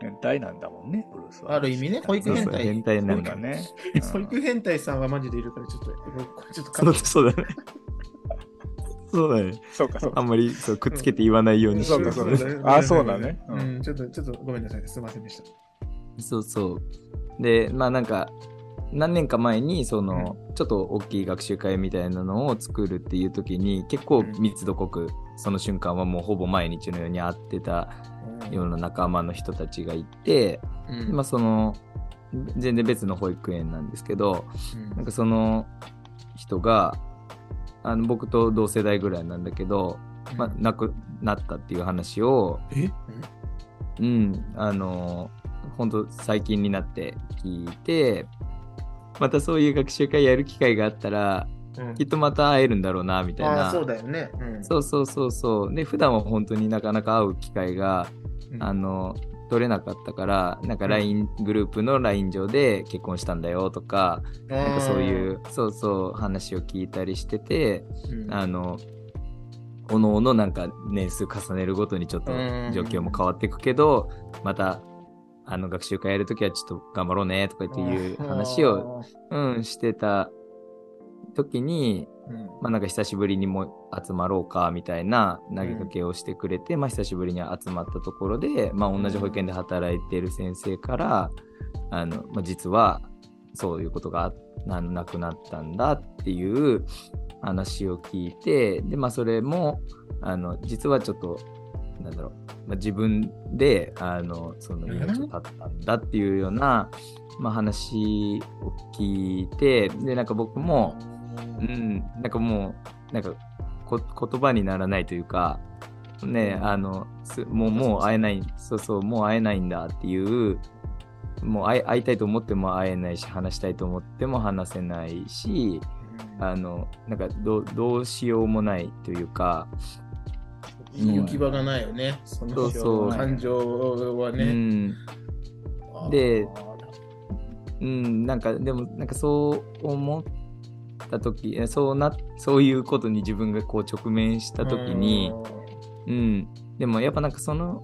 C: 変態なんだもんね、ブルースは。
D: ある意味ね保育
E: そうそう
D: 変態
E: 変態なんだ
C: ね。
D: 保育変態さんはマジでいるから、ちょっと、これちょっと
E: そうそうだね。そうだね。
C: そうか、そうか。
E: あんまりそうくっつけて言わないようにしよう
C: そうか、そうか。
D: そうだね
C: あ、そうだね。
D: う
C: うん
D: ん、ちょっと、ちょっとごめんなさい。すみませんでした。
E: そうそう。で、まあなんか、何年か前に、その、ちょっと大きい学習会みたいなのを作るっていう時に、結構密度濃く、その瞬間はもうほぼ毎日のように会ってたような仲間の人たちがいて、
D: うん。
E: まあその、全然別の保育園なんですけど、なんかその人が、あの僕と同世代ぐらいなんだけど、まあ、亡くなったっていう話を、
D: え？
E: うん、あの、本当最近になって聞いて、またそういう学習会やる機会があったら、
D: うん。
E: きっとまた会えるんだろうな、みたいな。
D: そうだよね。うん。
E: そうそうそうそう。で、普段は本当になかなか会う機会が、
D: うん。
E: あの、取れなかったから、なんか
D: うん。
E: LINE グループの LINE 上で結婚したんだよとか、なんかそういう、そうそう話を聞いたりしてて、
D: うん。
E: あの、おのおのなんか年数重ねるごとにちょっと
D: うん。
E: 状況も変わっていくけど、また、あの学習会やるときはちょっと頑張ろうねとかっていう話を、うん、してた時に、
D: うん。
E: まあなんか久しぶりにも集まろうかみたいな投げかけをしてくれて、まあ久しぶりに集まったところで、まあ同じ保育園で働いている先生から、あの、まあ実はそういうことがあななくなったんだっていう話を聞いて、で、まあそれも、あの、実はちょっと、なんだろう、まあ、自分で、あの、その命を絶ったんだっていうような、まあ話を聞いて、で、なんか僕も、うん、なんかもう、なんかこ言葉にならないというか、ね、あの、すもう、もう会えない、そうそう、もう会えないんだっていう、もう会い会いたいと思っても会えないし、話したいと思っても話せないし、あの、なんかどうどうしようもないというか、
D: 行き場がないよね。その
E: そうそう。
D: 感情は
E: う
D: ね。
E: ん、でうん、なんか、でも、なんかそう思った時えそうな、そういうことに自分がこう直面した時に、うん。でもやっぱなんかその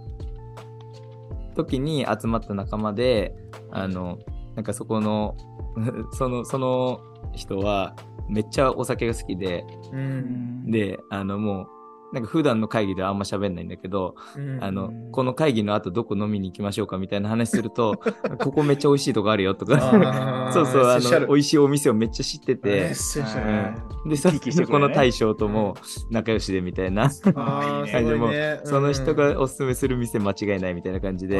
E: 時に集まった仲間で、あの、なんかそこの、その、その人はめっちゃお酒が好きで、
D: うん、
E: で、あのもう、なんか普段の会議ではあんま喋んないんだけど、
D: うん。
E: あの、この会議の後どこ飲みに行きましょうかみたいな話すると、ここめっちゃ美味しいとこあるよとか、そうそう、あの、美味しいお店をめっちゃ知ってて、で、そ
C: 生き
E: この大将とも仲良しでみたいな。
D: あーすごいね。
E: その人がおすすめする店間違いないみたいな感じで、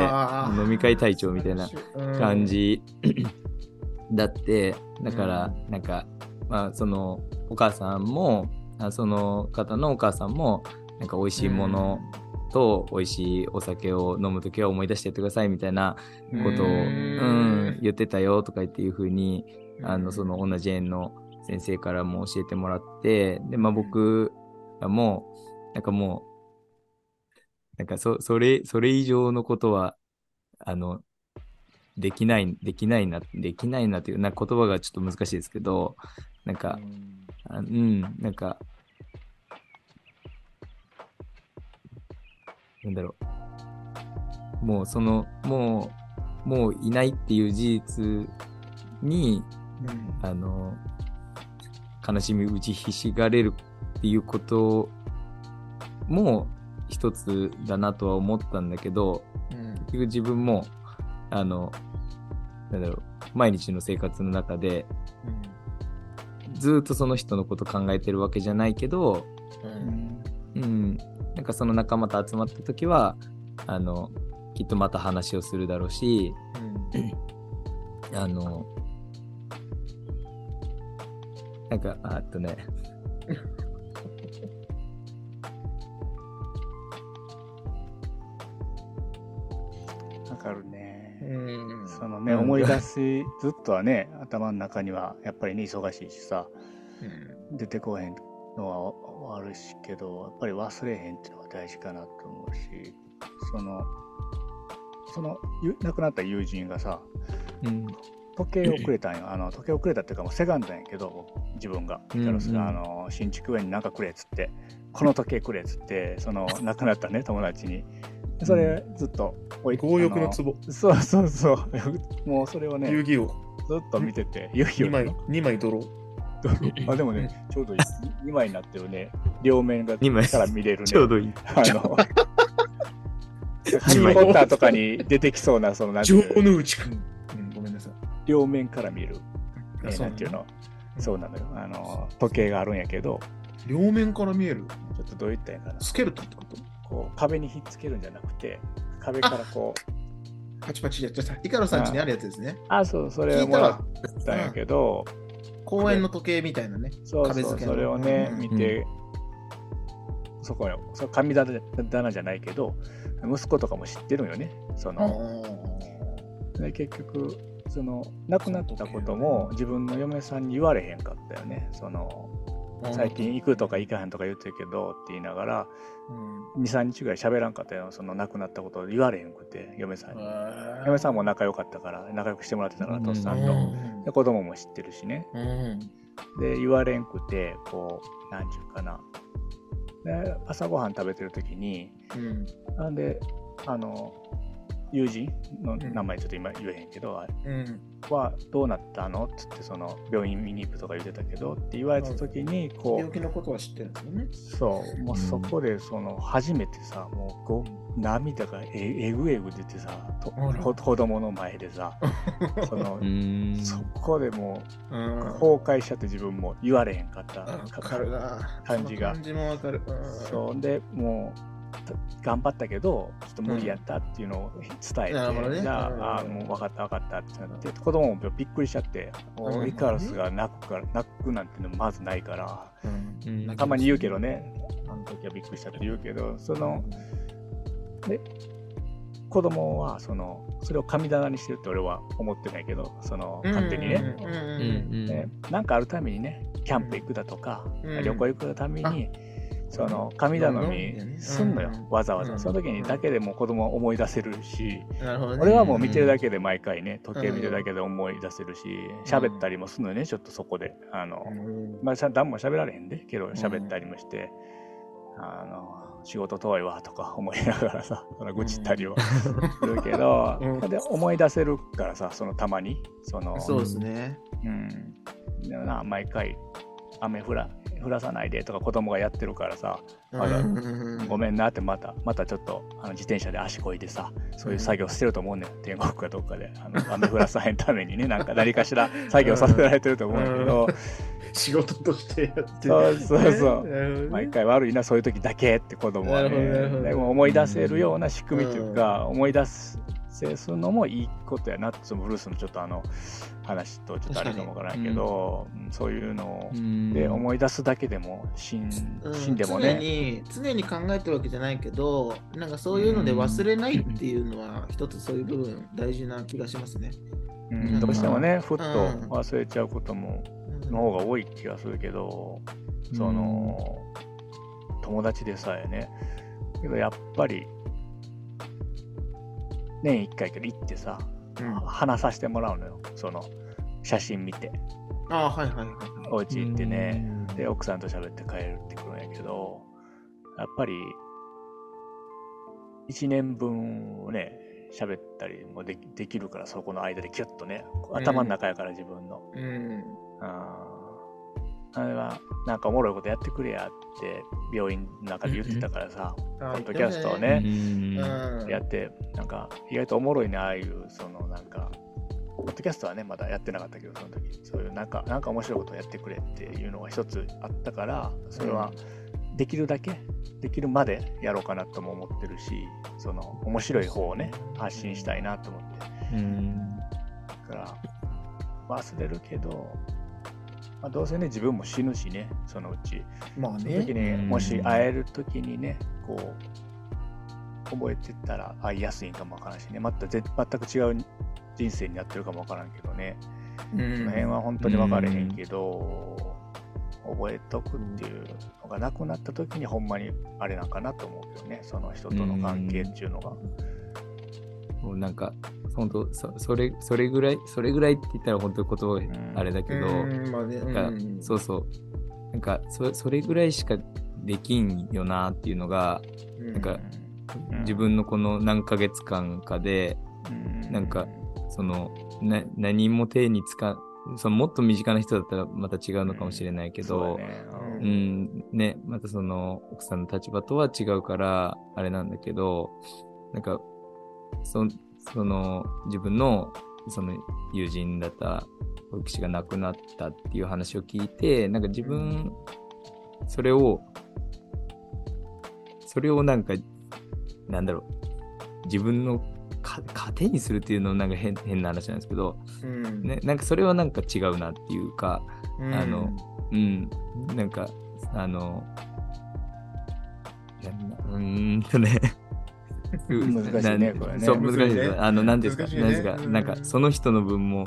E: 飲み会隊長みたいな感じ。だって、だから
D: う、
E: なんか、まあ、その、お母さんも、あその方のお母さんも、なんか美味しいものと美味しいお酒を飲むときは思い出してやってくださいみたいなことを、
D: う
E: うんん、言ってたよとか言っていうふうに、
D: うん。
E: あの、その同じ園の先生からも教えてもらって、で、まあ僕らも、なんかもう、なんかそ、それ、それ以上のことは、あの、できない、できないな、できないなっていう、な言葉がちょっと難しいですけど、なんか、あうん、なんか、なんだろう。もうその、もう、もういないっていう事実に、あの、悲しみ打ちひしがれるっていうことも一つだなとは思ったんだけど、
D: うん。
E: 結局自分も、あの、なんだろう、毎日の生活の中で、ずーっとその人のこと考えてるわけじゃないけど、
D: うん。
E: うん、なんかその仲間と集まった時は、あの、きっとまた話をするだろうし、あの、なんか、ああとね、
C: わかるね。
D: うん。
C: そのね、
E: うん。
C: 思い出し、ずっとはね、頭の中には、やっぱりね、忙しいしさ、出てこへんのはあるしけど、やっぱり忘れへんっていうのが大事かなと思うし、その、その、ゆ亡くなった友人がさ、
E: うん、
C: 時計をくれたんよ。あの、時計をくれたっていうか、もうせがんだんやけど、自分が。
E: うん
C: キャロスが、あの、新築園になんかくれっつって、この時計くれっつって、その、亡くなったね、友達に。それずっと置い
D: 強欲の
C: ツ
D: 壺。
C: ボそうそうそう。もうそれをね、
D: 遊戯王。
C: ずっと見てて、遊戯
D: 2枚
C: 王の、
D: 二枚ドロー。
C: あでもね、ちょうどいい2枚になってるね、両面が
E: 二枚
C: から見れるね。
E: ちょうどいい。
C: あの、ハリー・ポッターとかに出てきそうな、その、なんて
D: 情
C: いう
D: の内くん。うん、ごめんなさい。
C: 両面から見る、えー
D: あそう
C: なんていうの、そうなのよ。あの、時計があるんやけど、
D: 両面から見える。
C: ちょっとどういったらいいかな。
D: スケルトンってこと？
C: こう、壁にひっつけるんじゃなくて、壁からこう、
D: パチパチやっちゃった。イカロさん家にあるやつですね。
C: あ、そう、それ
D: 聞いたら
C: をもらったんやけど、
D: 公園の時計みたいなね。
C: そう
D: 壁付けの
C: それをね、
D: うん
C: 見て、そこよ、そ神棚棚じゃないけど、息子とかも知ってるんよね。その、で結局、その、亡くなったことも自分の嫁さんに言われへんかったよね。その、最近行くとか行かへんとか言ってるけどって言いながら、
D: うん。
C: 2、3日ぐらい喋らんかったよ。その亡くなったことを言われへんくて、嫁さんに。
D: 嫁
C: 嫁さんも仲良かったから、仲良くしてもらってたから、
E: うん
C: とっさんと。で、子供も知ってるしね。
D: うん。
C: で言われんくてこう何ちゅうかなで朝ごはん食べてる時に
D: うん。
C: なんであの友人の
D: ん
C: 名前ちょっと今言えへんけど、
D: うん。
C: はどうなったのっつってその病院見に行くとか言ってたけどって言われた時にこ
D: 病気のことは知ってるんですよね。
C: うそうもうそこでその初めてさもうこう涙がええぐえぐ出てさと子子供の前でさ その。そこでも
D: う。
C: うん崩壊しちゃって自分も言われへんかった
D: わかるな。
C: 感じが
D: 感じもわかる。
C: そうでもうた頑張ったけどちょっと無理やったっていうのを伝えて、
D: なるほどね。
C: じゃあ,、
D: うん。
C: あーもう分かった分かったってなって子供もびっくりしちゃって、
D: うん。
C: おイカロスが泣くから泣くなんてのまずないから、
D: うん。
E: うん。
C: たまに言うけどねあの時はびっくりしたって言うけどその子供はそのそれを神棚にしてるって俺は思ってないけどその勝手にね。なんかあるためにねキャンプ行くだとか、
D: うん。
C: 旅行行くためにその神頼みすんのよ、
D: うん。
C: わざわざ、
D: うん。
C: その時にだけでも子供は思い出せるし。俺はもう見てるだけで毎回ね時計見てるだけで思い出せるし喋、ったりもするのよねちょっとそこで。あの、
D: うん。
C: まあしゃ何も喋られへんでけど喋ったりもして、あの仕事遠いわとか思いながらさその愚痴ったりはするけど、
D: うん。
C: で思い出せるからさそのたまにその
D: そうですね。
C: うん。毎回、雨降ら降らさないでとか子供がやってるからさ、まだ
D: うん。
C: ごめんなってまた、またちょっとあの自転車で足こいでさ、そういう作業してると思うねん。天国かどっかで。あの 雨降らさへんためにね、なんか何かしら 作業させられてると思うんだけど、
D: 仕事としてやって
C: そうそうそう。毎回悪いな、そういう時だけって子供はね。
D: ど
C: でも思い出せるような仕組みというか、思い出すするのもいいことやなって、そのブルースのちょっとあの話とちょっとあれかもわからんけど、うん。そういうのをで思い出すだけでも死ん
D: うん
C: 死んでも
D: 常
C: ね、
D: に常に考えてるわけじゃないけどなんかそういうので忘れないっていうのは一つそういう部分大事な気がしますね。
C: うんどうしてもねふっと
D: うん。
C: 忘れちゃうことも
D: うん。
C: の方が多い気がするけど、その友達でさえね。けどやっぱり年1回から行ってさ
D: うん。
C: 話させてもらうのよその写真見て。
D: ああはいはいはい。
C: お家行ってね。で奥さんと喋って帰るってくるんやけどやっぱり1年分をね喋ったりもできるからそこの間でキュッとね頭の中やから自分の、
D: うん。
C: あーあれはなんかおもろいことやってくれやって病院の中で言ってたからさ、
D: ポ
C: ポッドキャストをね
D: うん。
C: やってなんか意外とおもろいねああいうそのなんかポッドキャストはねまだやってなかったけどその時。そういうなんかなんか面白いことやってくれっていうのが一つあったからそれはできるだけできるまでやろうかなとも思ってるしその面白い方をね発信したいなと思って。
E: うん。
C: だから忘れるけど、まあ、どうせね自分も死ぬしねそのうち。
D: まあ
C: その時
D: ね。
C: にもし会える時にねこう覚えてたら会いやすいんかもわからんしね。またぜ全く違う人生になってるかもわからんけどね、
D: う
C: その辺
D: ん
C: は本当に分かれへんけど、覚えとくっていうのがなくなった時にほんまにあれなんかなと思うけどね。その人との関係っていうのが。
E: もうなんか、本当そそれ、それぐらい、それぐらいって言ったら本当に言葉あれだけど、なんか
D: うん。
E: そうそう。なんかそ、それぐらいしかできんよなっていうのが、
D: うん。
E: なんか
C: うん。
E: 自分のこの何ヶ月間かで、
C: うん。
E: なんか、その、な、何も手につか、そのもっと身近な人だったらまた違うのかもしれないけど、
C: そうだね。
E: う
C: うん
E: ん、ね、またその奥さんの立場とは違うから、あれなんだけど、なんか、そその自分のその友人だった保育士が亡くなったっていう話を聞いて、なんか自分、それを、それをなんか、なんだろう、自分のか糧にするっていうのなんか変変な話なんですけど、
D: うん。
E: ね、なんかそれはなんか違うなっていうか、
D: うん。
E: あのうん、なんか、あの、うーんとね、
C: 難しいね
E: な
C: これね。
E: そう、難しいです。あの、なんですか、
D: 難しいね。
E: なんですか、
D: うん。
E: なんか、その人の分も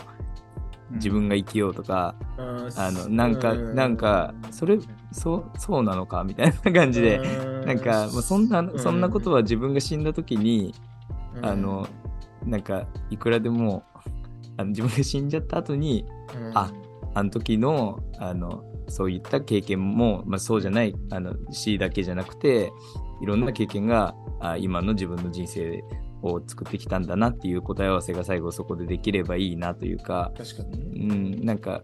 E: 自分が生きようとか、
D: うん
E: あの、なんか、
D: うん
E: なんか、それ、そう、そうなのか？みたいな感じで、
D: う
E: なんか、もうそんな、
D: う
E: そんなことは自分が死んだ時に、
D: うん。
E: あの、なんか、いくらでも、あの自分が死んじゃった後に、
D: うん。
E: ああの時の、あの、そういった経験も、まあそうじゃない、あの、死だけじゃなくて、いろんな経験が、あ今の自分の人生を作ってきたんだなっていう答え合わせが最後そこでできればいいなというか、
D: 確かに
E: うん、なんか、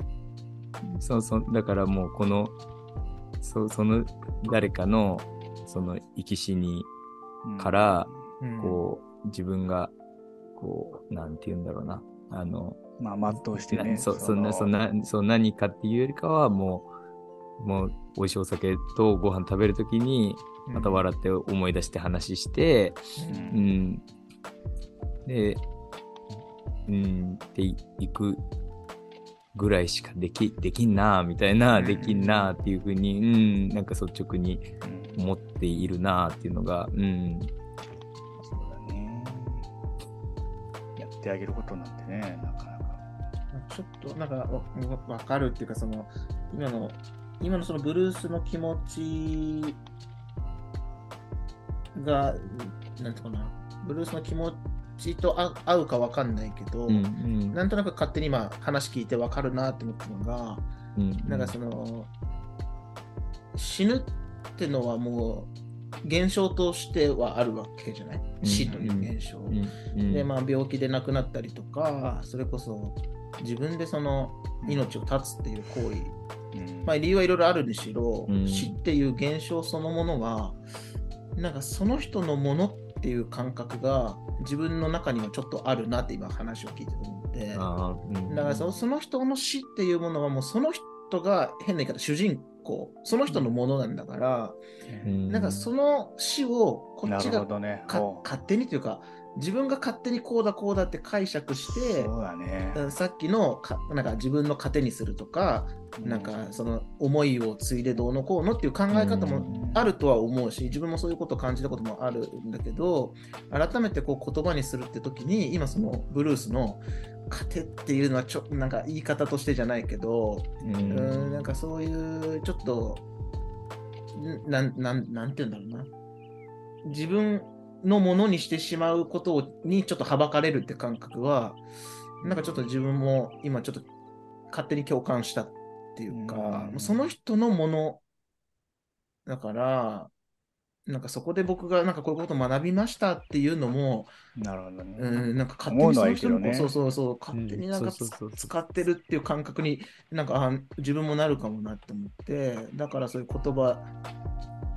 E: そうそう、だからもうこの、そその誰かの、その生き死にから、
D: うん
E: こう、自分が、こう、なんて言うんだろうな、あの、
C: まあ、全うしてね。
E: なそそんな、そん
C: な。
E: な、そう何かっていうよりかは、もう、もう、美味しいお酒とご飯食べるときに、また笑って思い出して話して、
C: う
E: うんん。で、うん、っていくぐらいしかでき、できんなみたいな、
D: うん
E: できんなっていうふうに、うん、なんか率直に
C: うん
E: 思っているなっていうのが、うん、
C: そうだね。やってあげることなんてね、なかなか。
D: ちょっとなんかわわわかるっていうか、その今の今のそのブルースの気持ちが、なんていうかな、ブルースの気持ちと合うかわかんないけど、
E: うん、うん、
D: なんとなく勝手に今話聞いてわかるなって思ったのが、
E: うん、
D: なんかその、死ぬってのはもう現象としてはあるわけじゃない、
E: ん
D: 死という現象。
E: うん、うん、
D: で、まあ、病気で亡くなったりとか、それこそ自分でその命を絶つっていう行為、
C: うん。
D: まあ、理由はいろいろあるにしろ、
E: うん。
D: 死っていう現象そのものが、なんかその人のものっていう感覚が自分の中にはちょっとあるなって今話を聞いて思って、
E: うん
D: からそその人の死っていうものはもうその人が変な言い方、主人公、その人のものなんだから、
E: うん。
D: なんかその死をこ
C: な
D: っちが
C: ね。
D: 勝手にというか、自分が勝手にこうだこうだって解釈して、
C: そうだね。
D: うんさっきのかなんか自分の糧にするとか、なんかその思いを継いでどうのこうのっていう考え方もあるとは思うし、自分もそういうことを感じたこともあるんだけど、改めてこう言葉にするって時に、今そのブルースの糧っていうのはちょなんか言い方としてじゃないけど、
E: うん
D: うん、なんかそういうちょっと、んなんなんなんて言うんだろうな。自分のものにしてしまうことをにちょっとはばかれるって感覚は、なんかちょっと自分も今ちょっと勝手に共感したっていうか、
C: うん。
D: その人のものだから、なんかそこで僕がなんかこういうことを学びましたっていうのも、
C: なるほどね。
D: うん、なんか勝手にその人のそうそうそう、勝手になんか使ってるっていう感覚になんかあ自分もなるかもなって思って、だからそういう言葉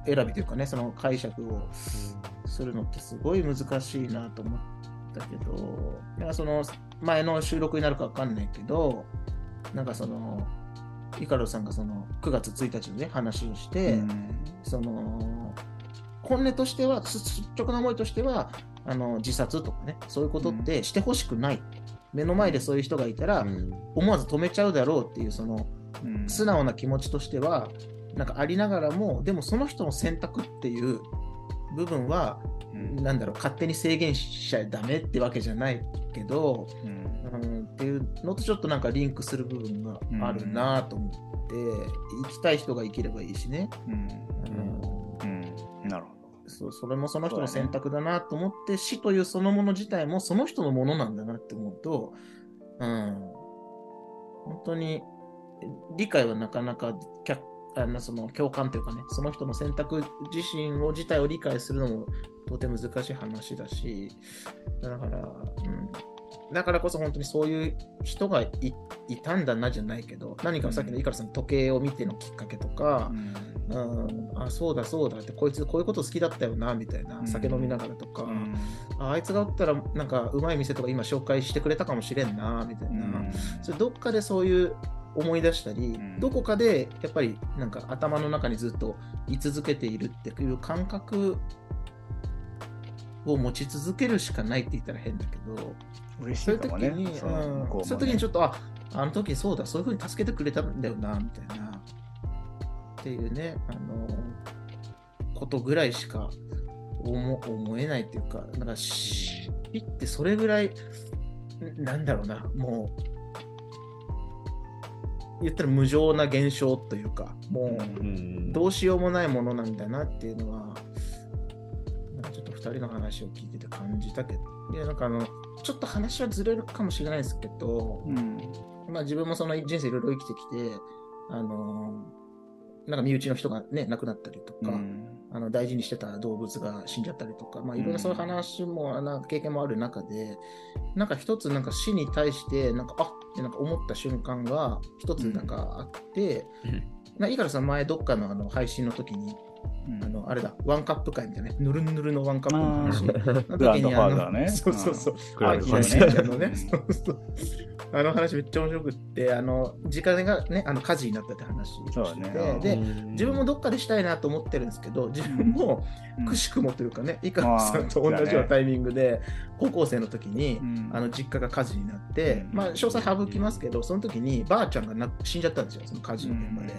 D: 選びというかね、その解釈をするのってすごい難しいなと思ったけど、なんかその前の収録になるかわかんないけど、なんかその、イカロさんがその9月1日にね、話をして、
C: うん。
D: その本音としては、す率直な思いとしては、あの自殺とかね、そういうことってしてほしくない。目の前でそういう人がいたら、思わず止めちゃうだろうっていう、その
C: うん。
D: 素直な気持ちとしては、なんかありながらも、でもその人の選択っていう部分は、
C: うん。
D: なんだろう、勝手に制限しちゃダメってわけじゃないけど、
C: うん。
D: うん、っていうのとちょっとなんかリンクする部分があるなと思って、生きたい人が生きればいいしね。
C: うん。
D: うん。
C: うん。なるほ
D: そうそれもその人の選択だなと思って、死というそのもの自体もその人のものなんだなって思うと、うん、本当に理解はなかなか客あのその共感というかね、その人の選択自身を自体を理解するのもとても難しい話だし、だから、うん、だからこそ本当にそういう人がいいたんだなじゃないけど、何かさっきの井原さんの時計を見てのきっかけとか
C: う、ん。
D: うん、あ、そうだそうだって、こいつこういうこと好きだったよなみたいな、酒飲みながらとか、
C: うん。
D: ああいつがおったらなんかうまい店とか今紹介してくれたかもしれんなみたいな、それどっかでそういう思い出したり、
C: ん。
D: どこかでやっぱりなんか頭の中にずっと居続けているっていう感覚を持ち続けるしかないって言ったら変だけど、
C: 嬉し
D: そういう時に、
C: うもね
D: うんそういう時にちょっと、ああの時そうだ、そういうふうに助けてくれたんだよな、みたいな、っていうね、あのことぐらいしか思思えないっていうか、なんか死ってそれぐらい、なんだろうな、もう、言ったら無情な現象というか、もう、
E: うん。
D: どうしようもないものなんだなっていうのは、ちょっと2人の話を聞いてて感じたけど、いやなんかあの、ちょっと話はずれるかもしれないですけど、
C: うん。
D: まあ自分もその人生いろいろ生きてきて、あの、なんか身内の人がね、亡くなったりとか、
C: うん。
D: あの大事にしてた動物が死んじゃったりとか、まあ、いろんなそういう話も、なんか経験もある中で、なんか一つなんか死に対して、なんか、あってなんか思った瞬間が一つなんかあって、
E: うん。
D: な井原さん前どっかのあの配信の時に、
C: うん
D: あの、あれだ、ワンカップ会みたいなね、ぬるぬるのワンカップの話。あの、そうそうそう、
E: グランドファ
D: アキ
E: ーザー
D: ラ姉ちゃんのね。
C: う、ん
D: そうそう。あの話めっちゃ面白くって、あの、時間がね、あの火事になったって話して
C: そうだね。
D: で、自分もどっかでしたいなと思ってるんですけど、自分も
C: うん。
D: くしくもというかね、井川さんと同じようなタイミングで、高校生の時に、
C: うん。
D: あの実家が火事になって、
C: うん。
D: まあ、詳細省きますけど、その時にばあちゃんがな死んじゃったんですよ、その火事の現場で。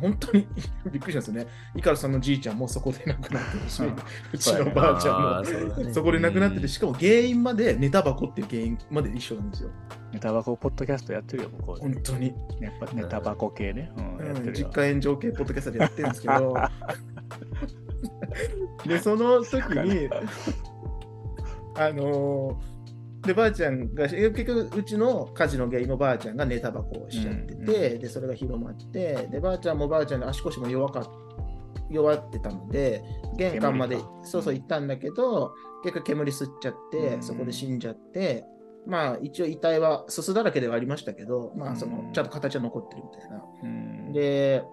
D: 本当にびっくりしたんですよね。井川さんのじいちゃんもそこで亡くなってるし、
C: うん。
D: うちのばあちゃんも。
E: そね。
D: そこで亡くなってて、しかも原因まで寝タバコっていう原因まで一緒なんですよ。
C: ネタバコポッドキャストやってるよ、向こうで。
D: 本当に。
C: ネタネタバコ系ね。
D: 実家炎上系ポッドキャストでやってるんですけど、で、その時に、あのーで、ばあちゃんが、結局、うちの火事の原因もばあちゃんが寝タバコをしちゃってて、
C: うん
D: で、それが広まって、で、ばあちゃんもばあちゃんで足腰も弱かっ弱ってたので、玄関までそうそう行ったんだけど、結局煙吸っちゃって、
C: うん。
D: そこで死んじゃって、まあ一応遺体はすすだらけではありましたけど、まあその
C: うん
D: ちゃんと形は残ってるみたいな。
C: うん。
D: で、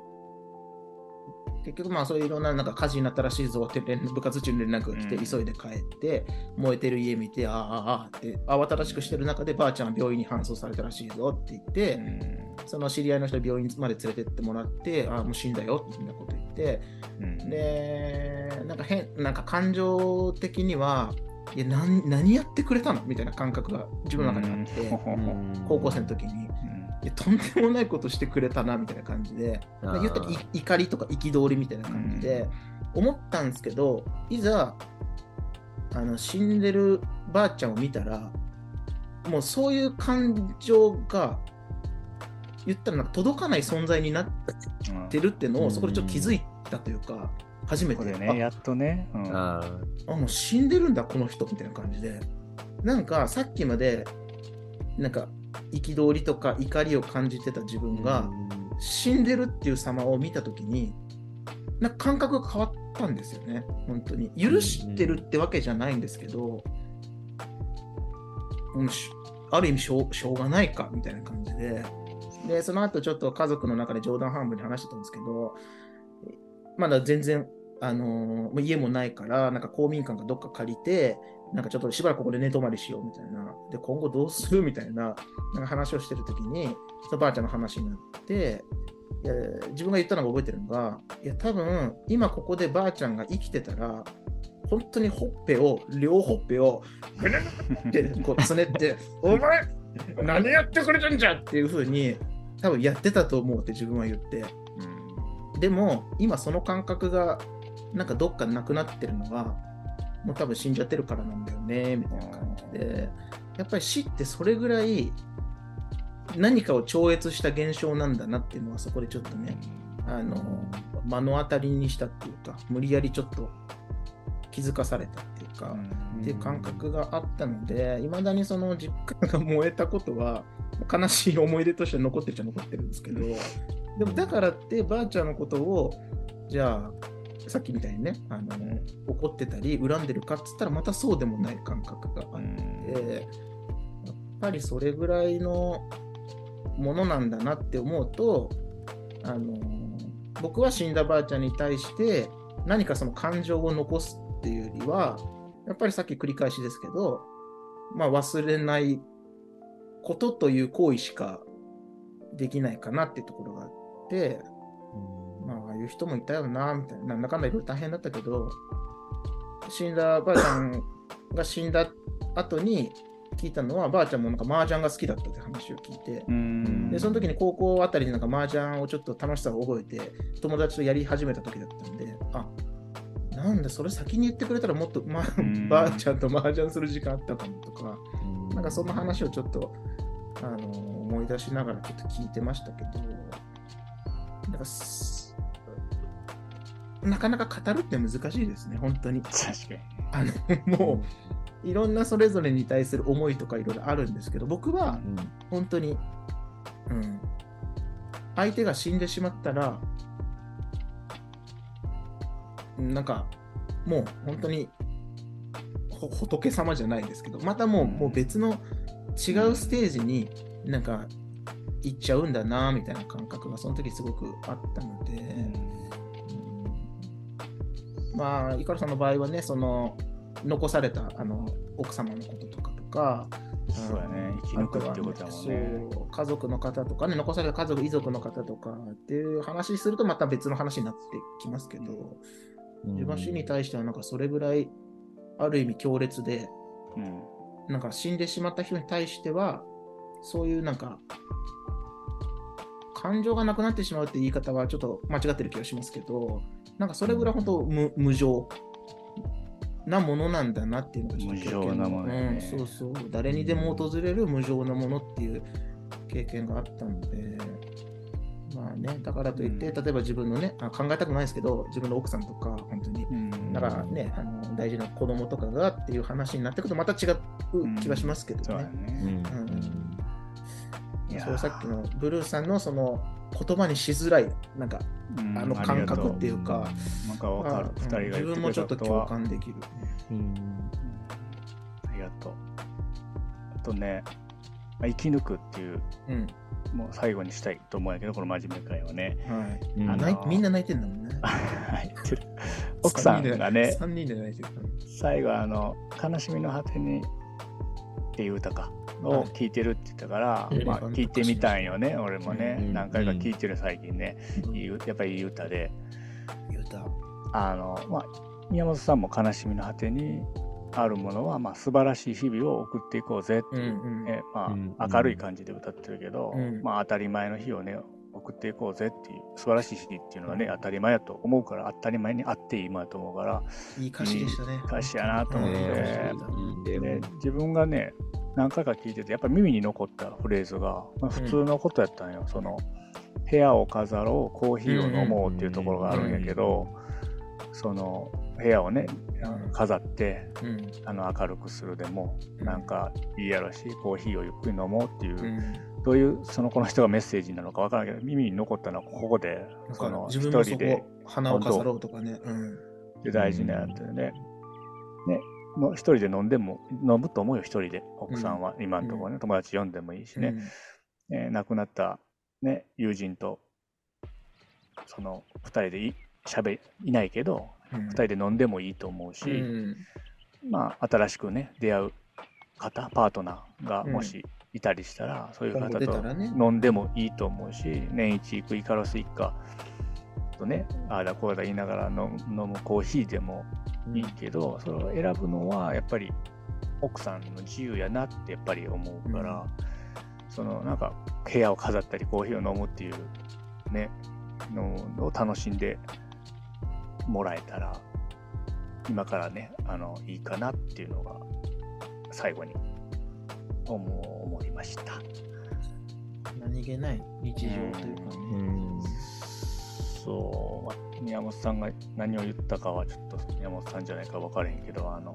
D: 結局まあそういういろんななんか火事になったらしいぞって連部活中に連絡が来て、
C: うん。
D: 急いで帰って、燃えてる家見て、ああ、ああって慌ただしくしてる中でばあちゃんは病院に搬送されたらしいぞって言って、その知り合いの人病院まで連れてってもらって、ああ、もう死んだよみたいなこと言って、
C: うん。
D: で、なんか変、なんか感情的には、いや何何やってくれたの？みたいな感覚が自分の中にあって、高校生の時に、いやとんでもないことしてくれたなみたいな感じで、まあ、言ったらい怒りとか憤りみたいな感じで、思ったんですけど、いざあの死んでるばあちゃんを見たら、もうそういう感情が言ったらなんか届かない存在になってるっていうの
E: うん
D: をそこでちょっと気づいたというか、初めて、
C: ね、やっとね。うん。
E: あ
D: もう死んでるんだこの人みたいな感じで。なんかさっきまでなんか憤りとか怒りを感じてた自分が死んでるっていう様を見た時になんか感覚が変わったんですよね。本当に。許してるってわけじゃないんですけど、うんしある意味しょうしょうがないかみたいな感じででその後ちょっと家族の中で冗談半分に話してたんですけどまだ全然あのー家もないから、なんか公民館かどっか借りて、なんかちょっとしばらくここで寝泊まりしようみたいな。で、今後どうするみたいななんか話をしてるときに、そのばあちゃんの話になって、自分が言ったのが覚えてるのが、いや、多分今ここでばあちゃんが生きてたら、本当にほっぺを、両ほっぺを、ぐるってこうつねって、お前、何やってくれてんじゃっていう風に、多分やってたと思うって自分は言って。でも、今その感覚が、なんかどっかなくなってるのが、もう多分死んじゃってるからなんだよね、みたいな感じで、やっぱり死ってそれぐらい何かを超越した現象なんだなっていうのはそこでちょっとね、あの、目の当たりにしたっていうか、無理やりちょっと気づかされたっていうか、っていう感覚があったので、いまだにその実家が燃えたことは、悲しい思い出として残ってるっちゃ残ってるんですけど、でもだからってばあちゃんのことをじゃあさっきみたいにねあの怒ってたり恨んでるかっつったらまたそうでもない感覚があって、やっぱりそれぐらいのものなんだなって思うとあの僕は死んだばあちゃんに対して何かその感情を残すっていうよりはやっぱりさっき繰り返しですけど、まあ、忘れないことという行為しかできないかなっていうところがあって、まあ、ああいう人もいたよな、みたいな、なんだかんだいろいろ大変だったけど、死んだばあちゃんが死んだ後に聞いたのは、ばあちゃんもなんか麻雀が好きだったって話を聞いて、
C: うん。
D: で、その時に高校あたりでなんか麻雀をちょっと楽しさを覚えて、友達とやり始めた時だったんで、あなんだ、それ先に言ってくれたらもっと、まあ
C: ん、
D: ばあちゃんと麻雀する時間あったかもとか、
E: うん
D: なんかそんな話をちょっと、あの思い出しながらちょっと聞いてましたけど、なんかすなかなか語るって難しいですね、本当に。
C: 確かに。
D: あのもういろんなそれぞれに対する思いとかいろいろあるんですけど、僕は
E: うん
D: 本当に、うん、相手が死んでしまったら、なんかもう本当にほ仏様じゃないですけど、またもうもう別の違うステージになんか行っちゃうんだなみたいな感覚がその時すごくあったので、うん。まあ、イカルさんの場合はね、その残されたあの奥様のこととかとか、
C: そうやね。生きっていうことだもんね。
D: 家族の方とかね、残された家族、遺族の方とかっていう話するとまた別の話になってきますけど、自分は死に対してはなんかそれぐらいある意味強烈で、
C: うん。
D: なんか死んでしまった人に対しては、そういうなんか、感情がなくなってしまうって言い方はちょっと間違ってる気がしますけど、なんかそれぐらい本当無無情なものなんだなっていうのがちょっと経験
C: 無情なものね
D: うん、そうそう。誰にでも訪れる無情なものっていう経験があったので、まあね、だからといって、
C: うん
D: 例えば自分のね、あ考えたくないですけど、自分の奥さんとか、本当に。
C: うん。
D: だからね、あの大事な子供とかがっていう話になってくるとまた違う気がしますけどね。それさっきのブルーさんのその言葉にしづらい、なんか
C: うん。
D: あの感覚っていうか、
C: なん
D: 自分もちょっと共。感できる。
E: うん。
C: ありがとう。あとね、まあ生き抜くっていう、
D: うん。
C: もう最後にしたいと思うんやけど、この真面目会はね。
D: はい。
E: うん
C: あの
D: 泣いみんな泣いてんだもんね。
C: 入ってる。奥さんがね、
D: 3人で泣いてる。
C: 最後あの「悲しみの果てに」っていう歌か。
D: はい。
C: を聞いてるって言ったから、
D: うん。
C: まあ、聞いてみたんよね俺もね、
E: うん。
C: 何回か聞いてる最近ね、いいやっぱりいい歌で。
D: 言うた。
C: あの、まあ、宮本さんも「悲しみの果てにあるものは、まあ、素晴らしい日々を送っていこうぜっていう、明るい感じで歌ってるけど、
D: うん。
C: まあ、当たり前の日をね送っていこうぜっていう素晴らしい日っていうのはね当たり前やと思うから当たり前にあっていいものやと思うから
D: いい歌詞でしたね。
C: 歌詞やなと思って、
E: で
C: 自分がね何回か聞いててやっぱ耳に残ったフレーズが、まあ、普通のことやったんよ、その部屋を飾ろうコーヒーを飲もうっていうところがあるんやけど、その部屋をね飾って
D: うん。
C: あの明るくするでも
D: うん
C: なんかいいやろしコーヒーをゆっくり飲もうっていう、
D: うん。
C: どういうそのこの人がメッセージなのかわからんけど耳に残ったのはここでその一人で
D: こ花を飾ろうとかね。うん。
C: で大事なやつでね。ね、もう一人で飲んでも、飲むと思うよ、一人で。奥さんは、今のところね、友達呼んでもいいしね。えー亡くなった、ね、友人と、その、二人でい喋いないけど、
D: うん。
C: 二人で飲んでもいいと思うし、
D: うん。
C: まあ、新しくね、出会う方、パートナーが
D: うん
C: もしいたりしたら、そういう方と飲んでもいいと思うし、年一行くイカロス一家とね、ああだこうだ言いながら飲む飲むコーヒーでもいいけど、それを選ぶのはやっぱり奥さんの自由やなってやっぱり思うから、そのなんか部屋を飾ったりコーヒーを飲むっていうねのを楽しんでもらえたら今からねあのいいかなっていうのが最後に思思いました。
D: 何気ない日常というかね。
E: うん
C: そう、まあ宮本さんが何を言ったかはちょっと宮本さんじゃないか分からへんけどあの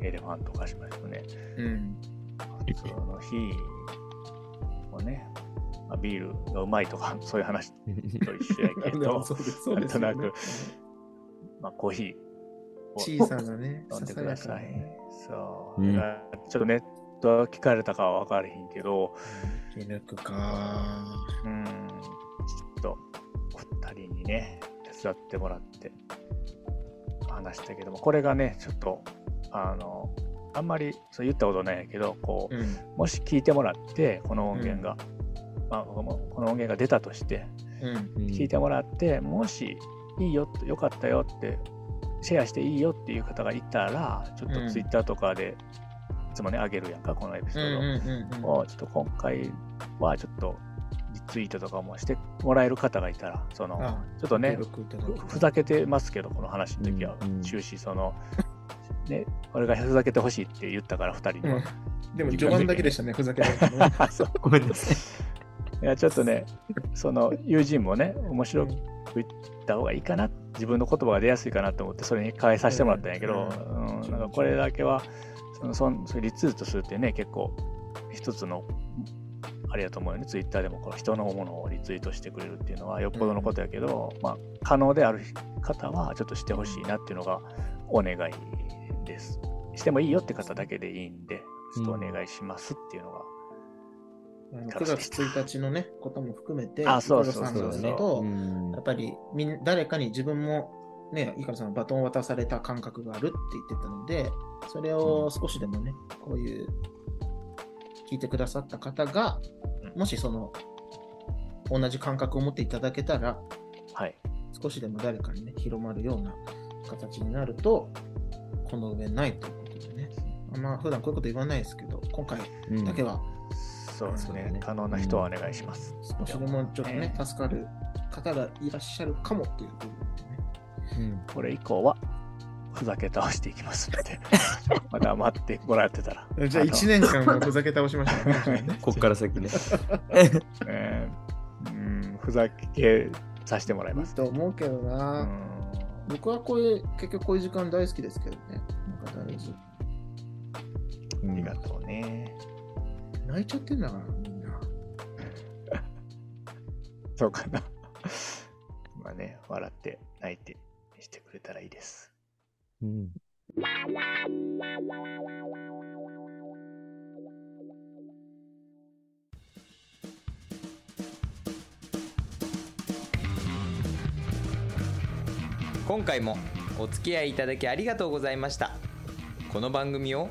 C: エレファント化しましたね。
D: うん。
C: その日をね、まあビールがうまいとか、そういう話と一緒やけど、なんとなくまあコーヒーを
D: 小さなね、
C: 飲んでください。そう。
E: うん
C: ちょっとネット聞かれたかは分からへんけど、
D: 気抜くか。
C: うん、ちょっとお二人にね、手伝ってもらって話したけども、これがね、ちょっと、あの、あんまりそう言ったことないけど、こう、
D: うん。
C: もし聞いてもらって、この音源が、まあ、このこの音源が出たとして、
D: うん。
C: 聞いてもらって、もしいいよって、よかったよって、シェアしていいよっていう方がいたら、ちょっ
D: うん。
C: とツイッターとかで、いつもね、あげるやんか、このエピソ
D: うん
C: ードを、ちょっと今回はちょっとリツイートとかもしてもらえる方がいたら、その、
D: あ
C: ちょっとねふふざけてますけど、この話の時は。終始その、ね、俺がふざけてほしいって言ったから、2人には。
D: でも序盤だけでしたね、ふざけられたのね
C: そう
E: ごめんなさい。
C: いや、ちょっとね、その友人もね、面白く言った方がいいかな、自分の言葉が出やすいかなと思って、それに変えさせてもらったんやけど、
D: う
C: うんん。なんかこれだけは、そのそんそれリツイートするってね、結構、一つの、ありがとう思うよね、ツイッターでもこの人のものをリツイートしてくれるっていうのはよっぽどのことやけど、まあ、可能である方はちょっとしてほしいなっていうのがお願いです。してもいいよって方だけでいいんで、ちょっとお願いしますっていうのが、
D: 9月1日のね、ことも含めて、
C: あそうそうそう
D: だと、
E: うん。
D: やっぱりみん誰かに自分も、ね、イカロさんのバトンを渡された感覚があるって言ってたので、それを少しでもね、こういう聞いてくださった方が、もしその同じ感覚を持っていただけたら、
C: はい。
D: 少しでも誰かにね、広まるような形になると、この上ないということでね。まあ、普段こういうこと言わないですけど、今回
E: うん
D: だけは
C: そうです
E: ね。
C: 可能な人はお願いします。
D: 少しでもちょっとね
C: ね、
D: 助かる方がいらっしゃるかもっていう部分でね。
C: これ以降は、ふざけ倒していきますので、また待ってもらってたら。
D: じゃあ
C: の
D: 1年間もふざけ倒しましたね。
E: こっから先ね。
C: えーうん、ふざけさせてもらい
D: いい
C: ます。
D: と思うけど
C: う
D: な、
C: ん
D: 僕はこういう、結局こういう時間大好きですけどね。なんか大事。
C: ありがとうね。
D: 泣いちゃってんだから、みんな。
C: そうかな。まあね、笑って泣いてしてくれたらいいです。
E: うん
F: 今回もお付き合いいただきありがとうございましたこの番組を